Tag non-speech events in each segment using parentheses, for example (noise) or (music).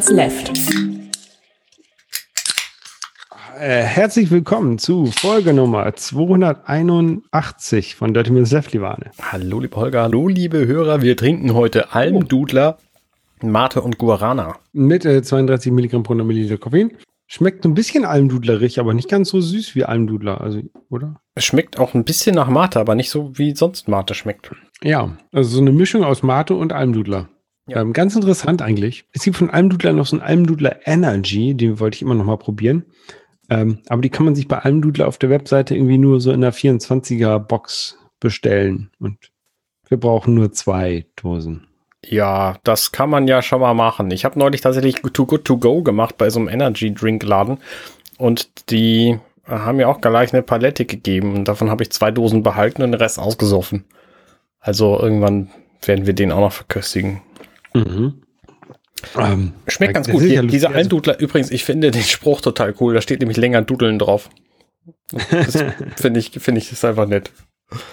Miles Left. Äh, herzlich willkommen zu Folge Nummer 281 von Dirty Minutes Left, liebe Arne. Hallo, liebe Holger, hallo, liebe Hörer. Wir trinken heute Almdudler, Mate und Guarana. Mit äh, 32 Milligramm pro Milliliter Koffein. Schmeckt ein bisschen almdudlerig, aber nicht ganz so süß wie Almdudler, also, oder? Es schmeckt auch ein bisschen nach Mate, aber nicht so wie sonst Mate schmeckt. Ja, also so eine Mischung aus Mate und Almdudler. Ja. Ähm, ganz interessant eigentlich. Es gibt von Almdudler noch so ein Almdudler Energy, den wollte ich immer noch mal probieren. Ähm, aber die kann man sich bei Almdudler auf der Webseite irgendwie nur so in der 24er Box bestellen. Und wir brauchen nur zwei Dosen. Ja, das kann man ja schon mal machen. Ich habe neulich tatsächlich Too Good To Go gemacht bei so einem Energy Drink Laden und die haben mir auch gleich eine Palette gegeben und davon habe ich zwei Dosen behalten und den Rest ausgesoffen. Also irgendwann werden wir den auch noch verköstigen. Mhm. Ähm, Schmeckt ganz gut. ja dieser. Also- Almdudler, übrigens, ich finde den Spruch total cool. Da steht nämlich länger Dudeln drauf. Das (laughs) finde ich, finde ich, ist einfach nett.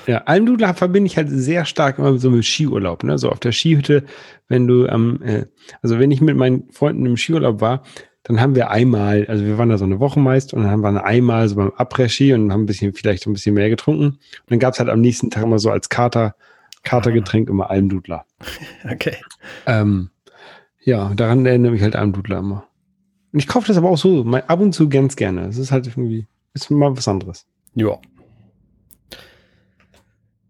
Ja, Almdudler verbinde ich halt sehr stark immer so mit Skiurlaub. Ne? So auf der Skihütte, wenn du am, äh, also wenn ich mit meinen Freunden im Skiurlaub war, dann haben wir einmal, also wir waren da so eine Woche meist und dann haben wir einmal so beim Après-Ski und haben ein bisschen, vielleicht ein bisschen mehr getrunken. Und dann gab's halt am nächsten Tag immer so als Kater, Katergetränk immer Almdudler. Okay. Ähm, ja, daran erinnere mich halt Almdudler immer. Und ich kaufe das aber auch so, mal ab und zu ganz gerne. Es ist halt irgendwie, ist mal was anderes. Ja.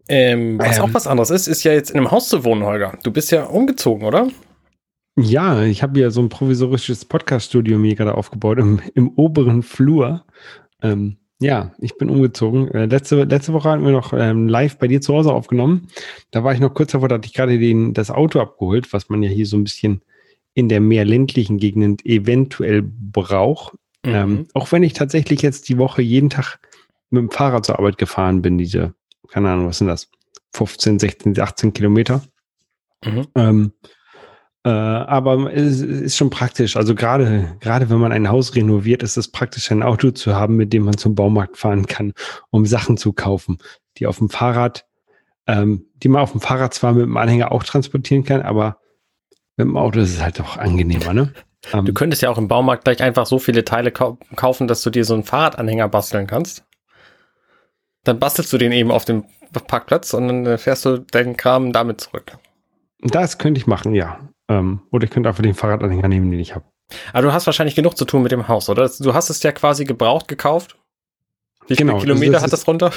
Ähm, was Ähm. auch was anderes ist, ist ja jetzt in einem Haus zu wohnen, Holger. Du bist ja umgezogen, oder? Ja, ich habe ja so ein provisorisches Podcast-Studio mir gerade aufgebaut im, im oberen Flur. Ähm, ja, ich bin umgezogen. Äh, letzte, letzte Woche hatten wir noch ähm, live bei dir zu Hause aufgenommen. Da war ich noch kurz davor, da hatte ich gerade den, das Auto abgeholt, was man ja hier so ein bisschen in der mehr ländlichen Gegend eventuell braucht. Mhm. Ähm, auch wenn ich tatsächlich jetzt die Woche jeden Tag mit dem Fahrrad zur Arbeit gefahren bin, diese, keine Ahnung, was sind das? 15, 16, 18 Kilometer. Mhm. Ähm, äh, aber es ist schon praktisch. Also gerade, gerade wenn man ein Haus renoviert, ist es praktisch, ein Auto zu haben, mit dem man zum Baumarkt fahren kann, um Sachen zu kaufen, die auf dem Fahrrad, ähm, die man auf dem Fahrrad zwar mit dem Anhänger auch transportieren kann, aber mit dem Auto ist es halt doch angenehmer, ne? Ähm, Du könntest ja auch im Baumarkt gleich einfach so viele Teile kau kaufen, dass du dir so einen Fahrradanhänger basteln kannst. Dann bastelst du den eben auf dem Parkplatz und dann äh, fährst du deinen Kram damit zurück. das könnte ich machen, ja. Ähm, oder ich könnte einfach den Fahrradanhänger nehmen, den ich habe. Aber du hast wahrscheinlich genug zu tun mit dem Haus, oder? Du hast es ja quasi gebraucht gekauft. Wie viele Genau, Kilometer das hat das runter?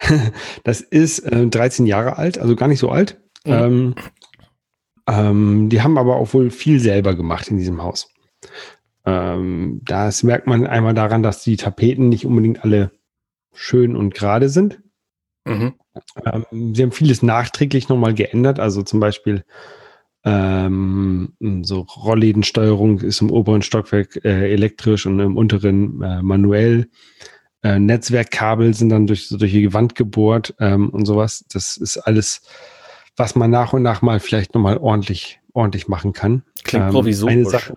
(laughs) Das ist äh, 13 Jahre alt, also gar nicht so alt. Mhm. Ähm, ähm, die haben aber auch wohl viel selber gemacht in diesem Haus. Ähm, das merkt man einmal daran, dass die Tapeten nicht unbedingt alle schön und gerade sind. Mhm. Ähm, sie haben vieles nachträglich nochmal geändert. Also zum Beispiel ähm, so Rolllädensteuerung ist im oberen Stockwerk äh, elektrisch und im unteren äh, manuell. Äh, Netzwerkkabel sind dann durch, so durch die Wand gebohrt ähm, und sowas. Das ist alles, was man nach und nach mal vielleicht nochmal ordentlich, ordentlich machen kann. Klingt Ähm, provisorisch. eine Sache-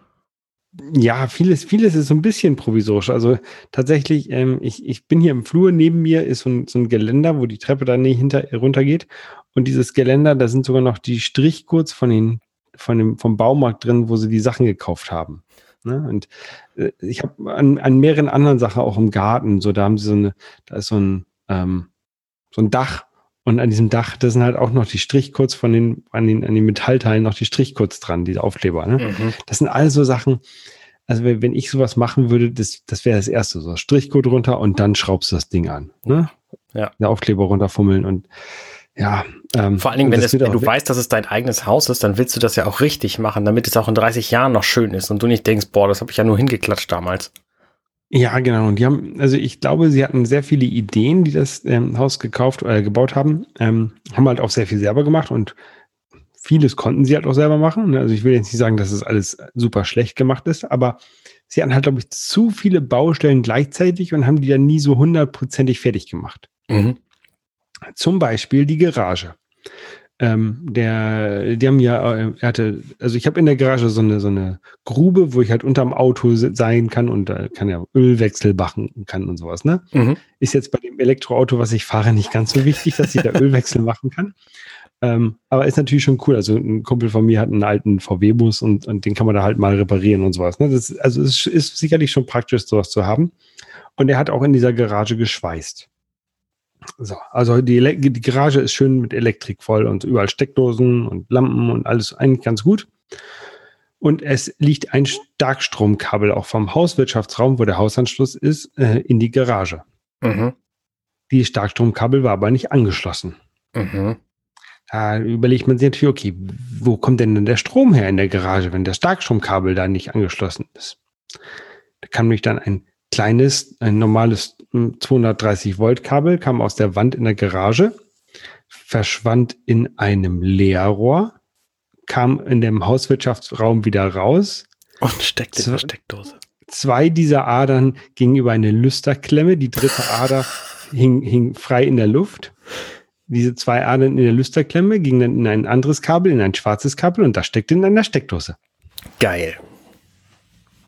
Ja, vieles, vieles ist so ein bisschen provisorisch. Also tatsächlich, ähm, ich, ich bin hier im Flur, neben mir ist so ein, so ein Geländer, wo die Treppe dann nicht hinter runtergeht. Und dieses Geländer, da sind sogar noch die Strichcodes von den, von dem, vom Baumarkt drin, wo sie die Sachen gekauft haben. Ne? Und äh, ich habe an, an mehreren anderen Sachen auch im Garten, so da haben sie so eine, da ist so ein, ähm, so ein Dach und an diesem Dach, da sind halt auch noch die Strichcodes von den, an den, an den Metallteilen noch die Strichcodes dran, diese Aufkleber. Ne? Mhm. Das sind alles so Sachen, also wenn ich sowas machen würde, das, das wäre das erste, so Strichcode runter und dann schraubst du das Ding an. Ne? Ja. Der Aufkleber runterfummeln und ja. Ähm, Vor allen Dingen, wenn, es, wenn du weißt, dass es dein eigenes Haus ist, dann willst du das ja auch richtig machen, damit es auch in 30 Jahren noch schön ist und du nicht denkst, boah, das habe ich ja nur hingeklatscht damals. Ja, genau. Und die haben, also ich glaube, sie hatten sehr viele Ideen, die das ähm, Haus gekauft oder gebaut haben. Ähm, haben halt auch sehr viel selber gemacht und vieles konnten sie halt auch selber machen. ne? Also ich will jetzt nicht sagen, dass es alles super schlecht gemacht ist, aber sie hatten halt, glaube ich, zu viele Baustellen gleichzeitig und haben die dann nie so hundertprozentig fertig gemacht. Mhm. Zum Beispiel die Garage. Ähm, der, die haben ja, äh, er hatte, also ich habe in der Garage so eine, so eine Grube, wo ich halt unterm Auto se- sein kann und da kann ja Ölwechsel machen kann und sowas, ne? Mhm. Ist jetzt bei dem Elektroauto, was ich fahre, nicht ganz so wichtig, dass ich da (laughs) Ölwechsel machen kann. Ähm, aber ist natürlich schon cool. Also ein Kumpel von mir hat einen alten VW-Bus und, und den kann man da halt mal reparieren und sowas. Ne? Das, also es ist sicherlich schon praktisch, sowas zu haben. Und er hat auch in dieser Garage geschweißt. So, also die, die Garage ist schön mit Elektrik voll und überall Steckdosen und Lampen und alles eigentlich ganz gut. Und es liegt ein Starkstromkabel auch vom Hauswirtschaftsraum, wo der Hausanschluss ist, äh, in die Garage. Mhm. Die Starkstromkabel war aber nicht angeschlossen. Mhm. Da überlegt man sich natürlich, okay, wo kommt denn, denn der Strom her in der Garage, wenn der Starkstromkabel da nicht angeschlossen ist? Da kam nämlich dann ein kleines, ein normales 230 hm, Volt Kabel, kam aus der Wand in der Garage, verschwand in einem Leerrohr, kam in dem Hauswirtschaftsraum wieder raus. Und steckte in der Steckdose. Zwei dieser Adern gingen über eine Lüsterklemme, die dritte Ader hing, hing frei in der Luft. Diese zwei Adern in der Lüsterklemme gingen dann in ein anderes Kabel, in ein schwarzes Kabel und das steckte in einer Steckdose. Geil.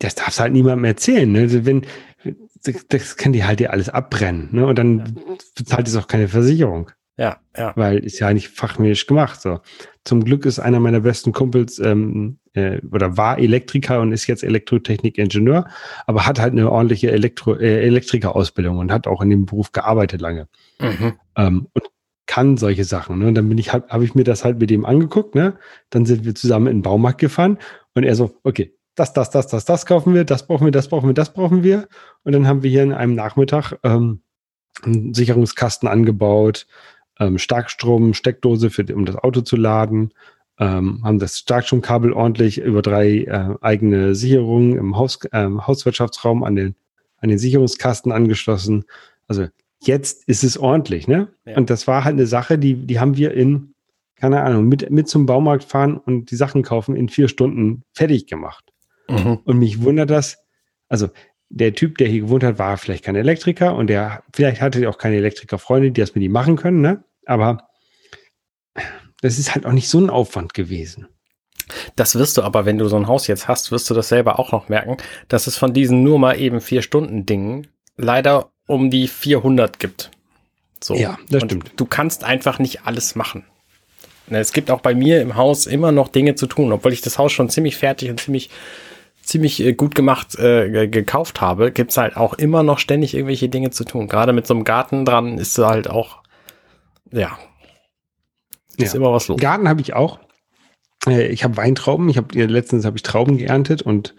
Das darfst halt niemandem erzählen. Ne? Also wenn, das, das kann die halt dir alles abbrennen. Ne? Und dann ja. bezahlt es auch keine Versicherung. Ja, ja. Weil ist ja nicht fachmännisch gemacht. So. Zum Glück ist einer meiner besten Kumpels ähm, äh, oder war Elektriker und ist jetzt Elektrotechnik-Ingenieur, aber hat halt eine ordentliche Elektro äh, Elektrikerausbildung und hat auch in dem Beruf gearbeitet lange. Mhm. Ähm, und kann solche Sachen. Ne? Und dann bin ich halt, habe ich mir das halt mit dem angeguckt, ne? Dann sind wir zusammen in den Baumarkt gefahren und er so, okay, das, das, das, das, das kaufen wir, das brauchen wir, das brauchen wir, das brauchen wir. Und dann haben wir hier in einem Nachmittag ähm, einen Sicherungskasten angebaut, ähm, Starkstrom, Steckdose, für, um das Auto zu laden, ähm, haben das Starkstromkabel ordentlich über drei äh, eigene Sicherungen im Haus, äh, Hauswirtschaftsraum an den, an den Sicherungskasten angeschlossen. Also jetzt ist es ordentlich, ne? Ja. Und das war halt eine Sache, die, die haben wir in, keine Ahnung, mit, mit zum Baumarkt fahren und die Sachen kaufen in vier Stunden fertig gemacht. Mhm. Und mich wundert das, also der Typ, der hier gewohnt hat, war vielleicht kein Elektriker und der, vielleicht hatte er auch keine Elektrikerfreunde, die das mit ihm machen können, ne? Aber das ist halt auch nicht so ein Aufwand gewesen. Das wirst du aber, wenn du so ein Haus jetzt hast, wirst du das selber auch noch merken, dass es von diesen nur mal eben vier Stunden Dingen leider um die 400 gibt. So. Ja, das und stimmt. Du kannst einfach nicht alles machen. Ne, es gibt auch bei mir im Haus immer noch Dinge zu tun, obwohl ich das Haus schon ziemlich fertig und ziemlich ziemlich äh, gut gemacht äh, gekauft habe, gibt's halt auch immer noch ständig irgendwelche Dinge zu tun. Gerade mit so einem Garten dran ist halt auch, ja, ist ja. immer was los. Garten habe ich auch. Äh, ich habe Weintrauben. Ich habe letztens habe ich Trauben geerntet und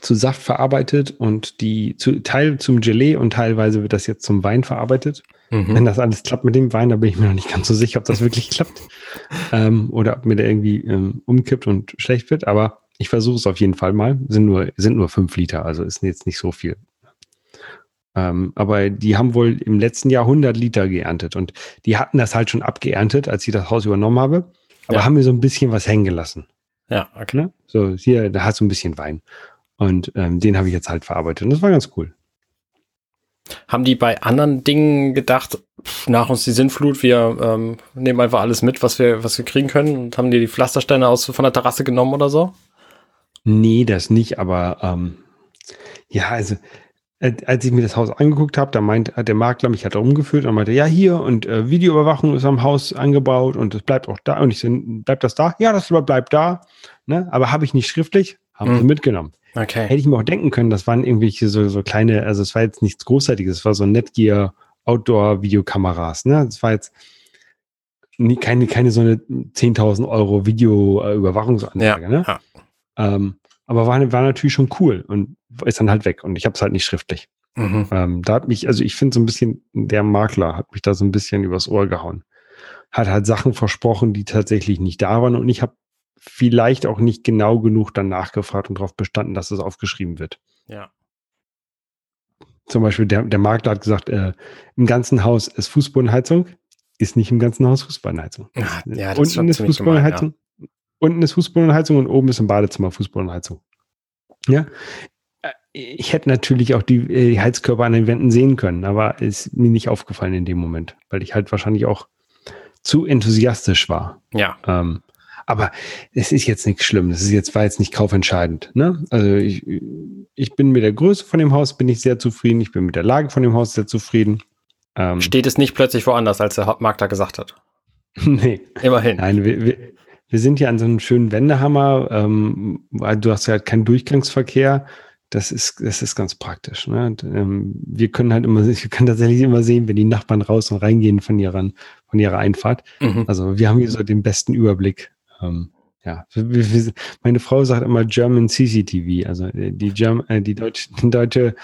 zu Saft verarbeitet und die zu, Teil zum Gelee und teilweise wird das jetzt zum Wein verarbeitet. Mhm. Wenn das alles klappt mit dem Wein, da bin ich mir noch nicht ganz so sicher, ob das wirklich (laughs) klappt ähm, oder ob mir der irgendwie ähm, umkippt und schlecht wird. Aber ich versuche es auf jeden Fall mal. Sind nur, sind nur fünf Liter, also ist jetzt nicht so viel. Ähm, aber die haben wohl im letzten Jahr 100 Liter geerntet und die hatten das halt schon abgeerntet, als ich das Haus übernommen habe. Aber ja. haben mir so ein bisschen was hängen gelassen. Ja, okay. Ne? So, hier, da hast du ein bisschen Wein. Und ähm, den habe ich jetzt halt verarbeitet. Und das war ganz cool. Haben die bei anderen Dingen gedacht, pff, nach uns die Sintflut, wir ähm, nehmen einfach alles mit, was wir, was wir kriegen können und haben die die Pflastersteine aus von der Terrasse genommen oder so? Nee, das nicht, aber ähm, ja, also äh, als ich mir das Haus angeguckt habe, da meint hat der Makler mich halt rumgeführt und meinte, ja, hier und äh, Videoüberwachung ist am Haus angebaut und es bleibt auch da. Und ich so, bleibt das da? Ja, das bleibt da. Ne? Aber habe ich nicht schriftlich, haben sie mitgenommen. Okay. Hätte ich mir auch denken können, das waren irgendwelche so, so kleine, also es war jetzt nichts Großartiges, es war so Netgear Outdoor-Videokameras. Ne? Das war jetzt nie, keine, keine so eine 10.000 Euro Videoüberwachungsanlage. Ja, ne? ja. Ähm, aber war, war natürlich schon cool und ist dann halt weg und ich habe es halt nicht schriftlich. Mhm. Ähm, da hat mich, also ich finde so ein bisschen, der Makler hat mich da so ein bisschen übers Ohr gehauen. Hat halt Sachen versprochen, die tatsächlich nicht da waren und ich habe vielleicht auch nicht genau genug dann nachgefragt und darauf bestanden, dass es aufgeschrieben wird. Ja. Zum Beispiel der, der Makler hat gesagt, äh, im ganzen Haus ist Fußbodenheizung, ist nicht im ganzen Haus Fußbodenheizung. Ja, das Unten ist, ist Fußbodenheizung, Unten ist Fußbodenheizung und oben ist im Badezimmer Fußbodenheizung. Ja. Ich hätte natürlich auch die, äh, die Heizkörper an den Wänden sehen können, aber ist mir nicht aufgefallen in dem Moment, weil ich halt wahrscheinlich auch zu enthusiastisch war. Ja. Ähm, aber es ist jetzt nichts Schlimmes. Es ist jetzt, war jetzt nicht kaufentscheidend. Ne? Also ich, ich bin mit der Größe von dem Haus bin ich sehr zufrieden. Ich bin mit der Lage von dem Haus sehr zufrieden. Ähm, Steht es nicht plötzlich woanders, als der Makler gesagt hat? (laughs) nee. Immerhin. Nein, wir, wir, wir sind hier an so einem schönen Wendehammer. Ähm, weil du hast ja halt keinen Durchgangsverkehr. Das ist, das ist ganz praktisch. Ne? Und, ähm, wir können halt immer, (laughs) wir können tatsächlich immer sehen, wenn die Nachbarn raus und reingehen von ihrer, von ihrer Einfahrt. Mhm. Also wir haben hier so den besten Überblick. Ähm, ja, wir, wir, meine Frau sagt immer German CCTV, also äh, die, German, äh, die deutsche, deutsche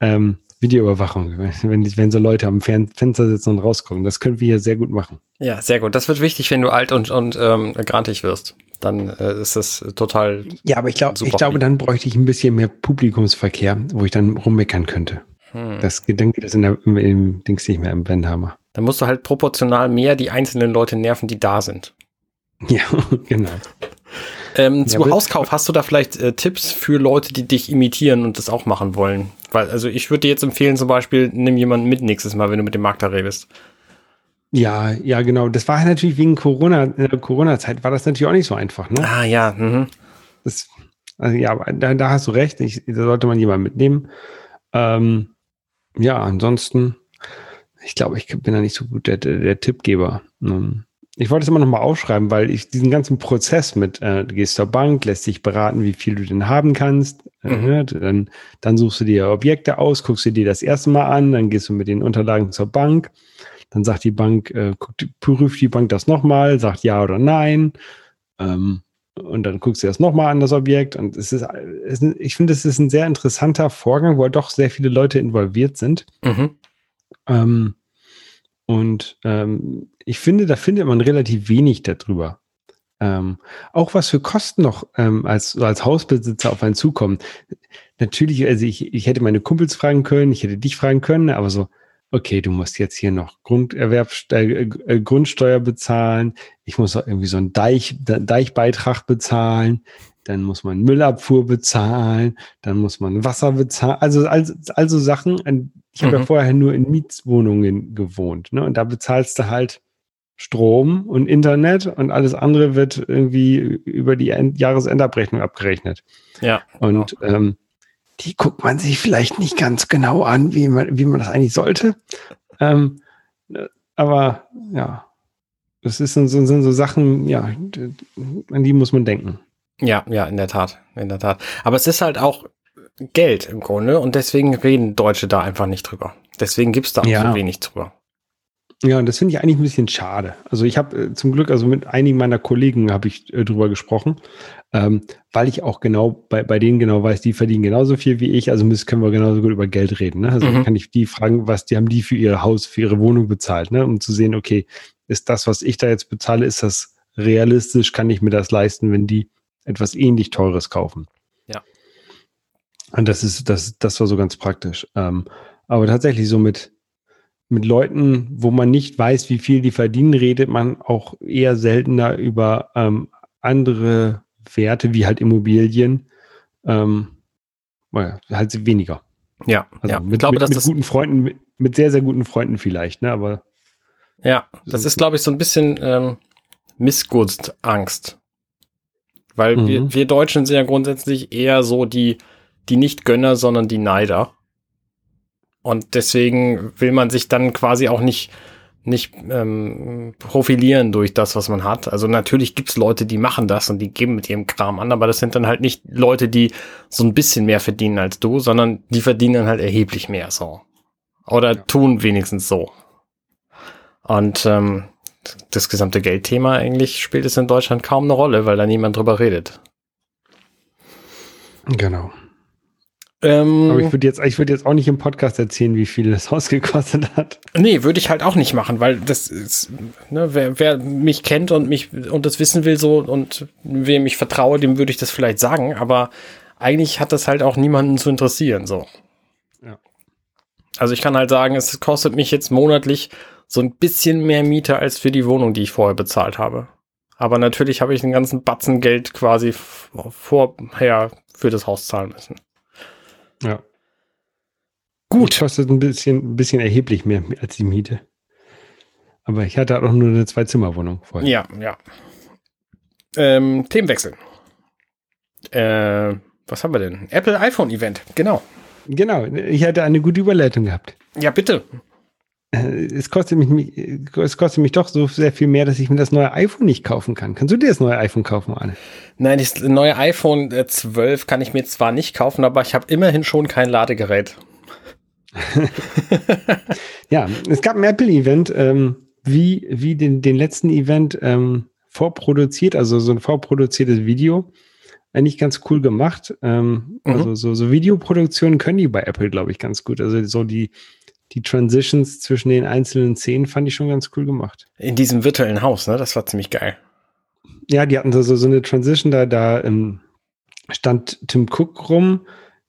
ähm, Videoüberwachung, wenn, wenn so Leute am Fenster sitzen und rausgucken. Das können wir hier sehr gut machen. Ja, sehr gut. Das wird wichtig, wenn du alt und, und ähm, grantig wirst. Dann äh, ist das total. Ja, aber ich, glaub, ich glaube, dann bräuchte ich ein bisschen mehr Publikumsverkehr, wo ich dann rummeckern könnte. Hm. Das geht das in der, im, im Dings nicht mehr im Wendhammer. Dann musst du halt proportional mehr die einzelnen Leute nerven, die da sind. Ja, (laughs) genau. Ähm, zu Ja, Hauskauf, hast du da vielleicht äh, Tipps für Leute, die dich imitieren und das auch machen wollen? Weil, also ich würde dir jetzt empfehlen, zum Beispiel, nimm jemanden mit nächstes Mal, wenn du mit dem Makler redest. Ja, ja, genau. Das war natürlich wegen Corona, in der Corona-Zeit war das natürlich auch nicht so einfach, ne? Ah ja, mhm. Das, also ja, da, da hast du recht. Ich, da sollte man jemanden mitnehmen. Ähm, ja, ansonsten, ich glaube, ich bin da nicht so gut der, der, der Tippgeber. Ähm, ich wollte es immer noch mal aufschreiben, weil ich diesen ganzen Prozess mit, äh, du gehst zur Bank, lässt dich beraten, wie viel du denn haben kannst. Äh, Mhm. ne, dann, dann suchst du dir Objekte aus, guckst du dir das erste Mal an, dann gehst du mit den Unterlagen zur Bank. Dann sagt die Bank, äh, guckt, prüft die Bank das nochmal, sagt ja oder nein. Ähm, und dann guckst du das nochmal an, das Objekt. Und es ist, es ich finde, es ist ein sehr interessanter Vorgang, wo doch sehr viele Leute involviert sind. Mhm. Ähm, und ähm, ich finde, da findet man relativ wenig darüber. Ähm, auch was für Kosten noch ähm, als, als Hausbesitzer auf einen zukommen. Natürlich, also ich, ich hätte meine Kumpels fragen können, ich hätte dich fragen können, aber so, okay, du musst jetzt hier noch Grunderwerb, äh, äh, Grundsteuer bezahlen, ich muss irgendwie so einen Deich, De- Deichbeitrag bezahlen, dann muss man Müllabfuhr bezahlen, dann muss man Wasser bezahlen, also, also, also Sachen, ich habe ja Mhm. vorher nur in Mietswohnungen gewohnt, ne? Und da bezahlst du halt Strom und Internet und alles andere wird irgendwie über die End Jahresendabrechnung abgerechnet. Ja. Und ähm, die guckt man sich vielleicht nicht ganz genau an, wie man, wie man das eigentlich sollte. Ähm, äh, aber ja, das ist, so- sind so Sachen, ja, an die muss man denken. Ja, ja, in der Tat, in der Tat. Aber es ist halt auch Geld im Grunde und deswegen reden Deutsche da einfach nicht drüber. Deswegen gibt's da auch Ja. so wenig drüber. Ja, und das finde ich eigentlich ein bisschen schade. Also ich habe äh, zum Glück, also mit einigen meiner Kollegen habe ich äh, drüber gesprochen, ähm, weil ich auch genau bei, bei denen genau weiß, die verdienen genauso viel wie ich, also müssen, können wir genauso gut über Geld reden. Ne? Also Mhm. kann ich die fragen, was die haben die für ihr Haus, für ihre Wohnung bezahlt, ne? um zu sehen, okay, ist das, was ich da jetzt bezahle, ist das realistisch, kann ich mir das leisten, wenn die etwas ähnlich Teures kaufen. Ja. Und das ist, das, das war so ganz praktisch. Ähm, aber tatsächlich so mit, mit Leuten, wo man nicht weiß, wie viel die verdienen, redet man auch eher seltener über ähm, andere Werte wie halt Immobilien. Ähm, naja, halt weniger. Ja, Also ja. mit, ich glaube, mit, dass mit das, guten Freunden, mit, mit sehr, sehr guten Freunden vielleicht, ne? Aber ja, das ist, glaube ich, so ein bisschen ähm, Missgunstangst. Weil Mhm. wir, wir Deutschen sind ja grundsätzlich eher so die, die nicht Gönner, sondern die Neider. Und deswegen will man sich dann quasi auch nicht, nicht ähm, profilieren durch das, was man hat. Also natürlich gibt's Leute, die machen das und die geben mit ihrem Kram an, aber das sind dann halt nicht Leute, die so ein bisschen mehr verdienen als du, sondern die verdienen dann halt erheblich mehr so. Oder Ja. tun wenigstens so. Und ähm, das gesamte Geldthema eigentlich spielt es in Deutschland kaum eine Rolle, weil da niemand drüber redet. genau. Ähm, Aber ich würde jetzt, ich würde jetzt auch nicht im Podcast erzählen, wie viel das (laughs) Haus gekostet hat. Nee, würde ich halt auch nicht machen, weil das ist, ne, wer, wer mich kennt und mich und das wissen will so und wem ich vertraue, dem würde ich das vielleicht sagen, aber eigentlich hat das halt auch niemanden zu interessieren, so. Ja. Also ich kann halt sagen, es kostet mich jetzt monatlich so ein bisschen mehr Miete als für die Wohnung, die ich vorher bezahlt habe. Aber natürlich habe ich den ganzen Batzen Geld quasi vorher für das Haus zahlen müssen. Ja. Gut. Kostet ein bisschen, ein bisschen erheblich mehr als die Miete. Aber ich hatte auch nur eine Zwei-Zimmer-Wohnung vorher. Ja, ja. Ähm, Themenwechsel. Äh, was haben wir denn? Apple iPhone Event, genau. Genau, ich hatte eine gute Überleitung gehabt. Ja, bitte. Äh, es kostet mich, es kostet mich doch so sehr viel mehr, dass ich mir das neue iPhone nicht kaufen kann. Kannst du dir das neue iPhone kaufen, Anne? Nein, das neue iPhone 12 äh, kann ich mir zwar nicht kaufen, aber ich habe immerhin schon kein Ladegerät. (laughs) ja, es gab ein Apple-Event, ähm, wie, wie den, den letzten Event ähm, vorproduziert, also so ein vorproduziertes Video. Eigentlich ganz cool gemacht. Ähm, mhm. Also so, so Videoproduktionen können die bei Apple, glaube ich, ganz gut. Also so die, die Transitions zwischen den einzelnen Szenen fand ich schon ganz cool gemacht. In diesem virtuellen Haus, ne? Das war ziemlich geil. Ja, die hatten so, so eine Transition, da, da ähm, stand Tim Cook rum.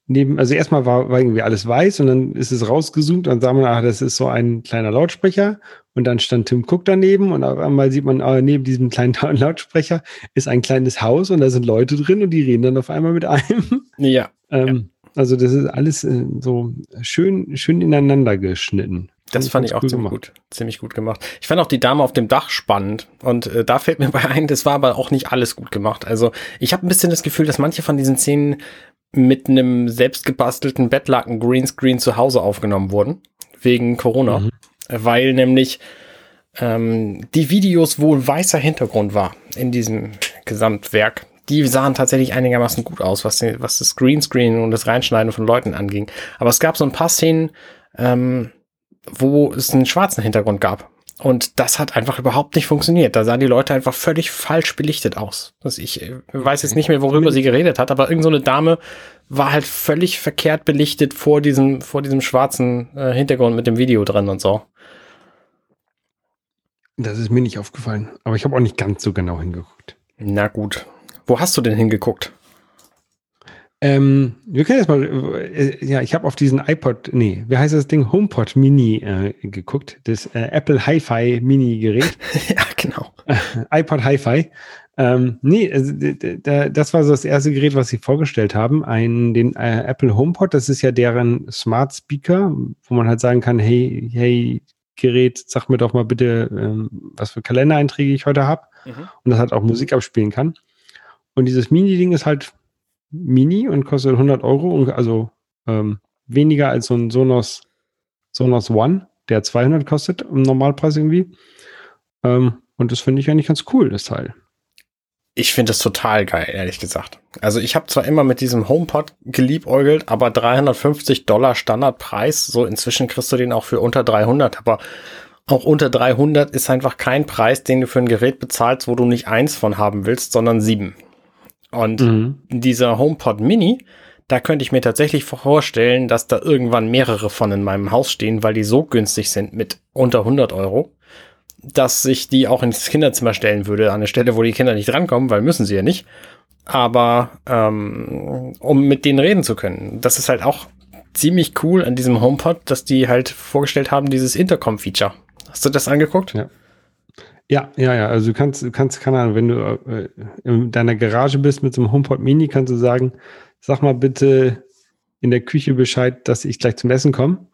Neben, also erstmal war, war irgendwie alles weiß und dann ist es rausgezoomt und sah man, ach, das ist so ein kleiner Lautsprecher. Und dann stand Tim Cook daneben und auf einmal sieht man, ah, neben diesem kleinen (laughs) Lautsprecher ist ein kleines Haus und da sind Leute drin und die reden dann auf einmal mit einem. Ja. ähm, ja. Also das ist alles äh, so schön, schön ineinander geschnitten. Das fand ich auch ziemlich gut, ziemlich gut gemacht. Ich fand auch die Dame auf dem Dach spannend und äh, da fällt mir (laughs) bei ein, das war aber auch nicht alles gut gemacht. Also ich habe ein bisschen das Gefühl, dass manche von diesen Szenen mit einem selbstgebastelten Bettlaken Greenscreen zu Hause aufgenommen wurden wegen Corona, mhm. weil nämlich ähm, die Videos wohl weißer Hintergrund war in diesem Gesamtwerk die sahen tatsächlich einigermaßen gut aus, was, die, was das Greenscreen und das Reinschneiden von Leuten anging. Aber es gab so ein paar Szenen, ähm, wo es einen schwarzen Hintergrund gab. Und das hat einfach überhaupt nicht funktioniert. Da sahen die Leute einfach völlig falsch belichtet aus. Also ich äh, weiß jetzt nicht mehr, worüber sie geredet hat, aber irgendeine so Dame war halt völlig verkehrt belichtet vor diesem, vor diesem schwarzen äh, Hintergrund mit dem Video drin und so. Das ist mir nicht aufgefallen, aber ich habe auch nicht ganz so genau hingeguckt. Na gut, wo hast du denn hingeguckt? Ähm, wir können jetzt mal, äh, ja, ich habe auf diesen iPod, nee, wie heißt das Ding? HomePod Mini äh, geguckt, das äh, Apple Hi-Fi Mini-Gerät. (laughs) ja, genau. (laughs) iPod Hi-Fi. Ähm, nee, also, das war so das erste Gerät, was sie vorgestellt haben. Ein, den äh, Apple HomePod, das ist ja deren Smart Speaker, wo man halt sagen kann, hey, hey, Gerät, sag mir doch mal bitte, ähm, was für Kalendereinträge ich heute habe. Mhm. Und das halt auch Musik abspielen kann. Und dieses Mini-Ding ist halt Mini und kostet 100 Euro, und also ähm, weniger als so ein Sonos, Sonos One, der 200 kostet im Normalpreis irgendwie. Ähm, und das finde ich eigentlich ganz cool, das Teil. Ich finde das total geil, ehrlich gesagt. Also ich habe zwar immer mit diesem HomePod geliebäugelt, aber 350 Dollar Standardpreis, so inzwischen kriegst du den auch für unter 300, aber auch unter 300 ist einfach kein Preis, den du für ein Gerät bezahlst, wo du nicht eins von haben willst, sondern sieben. Und mhm. dieser HomePod Mini, da könnte ich mir tatsächlich vorstellen, dass da irgendwann mehrere von in meinem Haus stehen, weil die so günstig sind mit unter 100 Euro, dass ich die auch ins Kinderzimmer stellen würde, an eine Stelle, wo die Kinder nicht rankommen, weil müssen sie ja nicht. Aber ähm, um mit denen reden zu können. Das ist halt auch ziemlich cool an diesem HomePod, dass die halt vorgestellt haben, dieses Intercom-Feature. Hast du das angeguckt? Ja. Ja, ja, ja. Also du kannst, du kannst, keine Ahnung, wenn du äh, in deiner Garage bist mit so einem HomePod Mini, kannst du sagen, sag mal bitte in der Küche Bescheid, dass ich gleich zum Essen komme.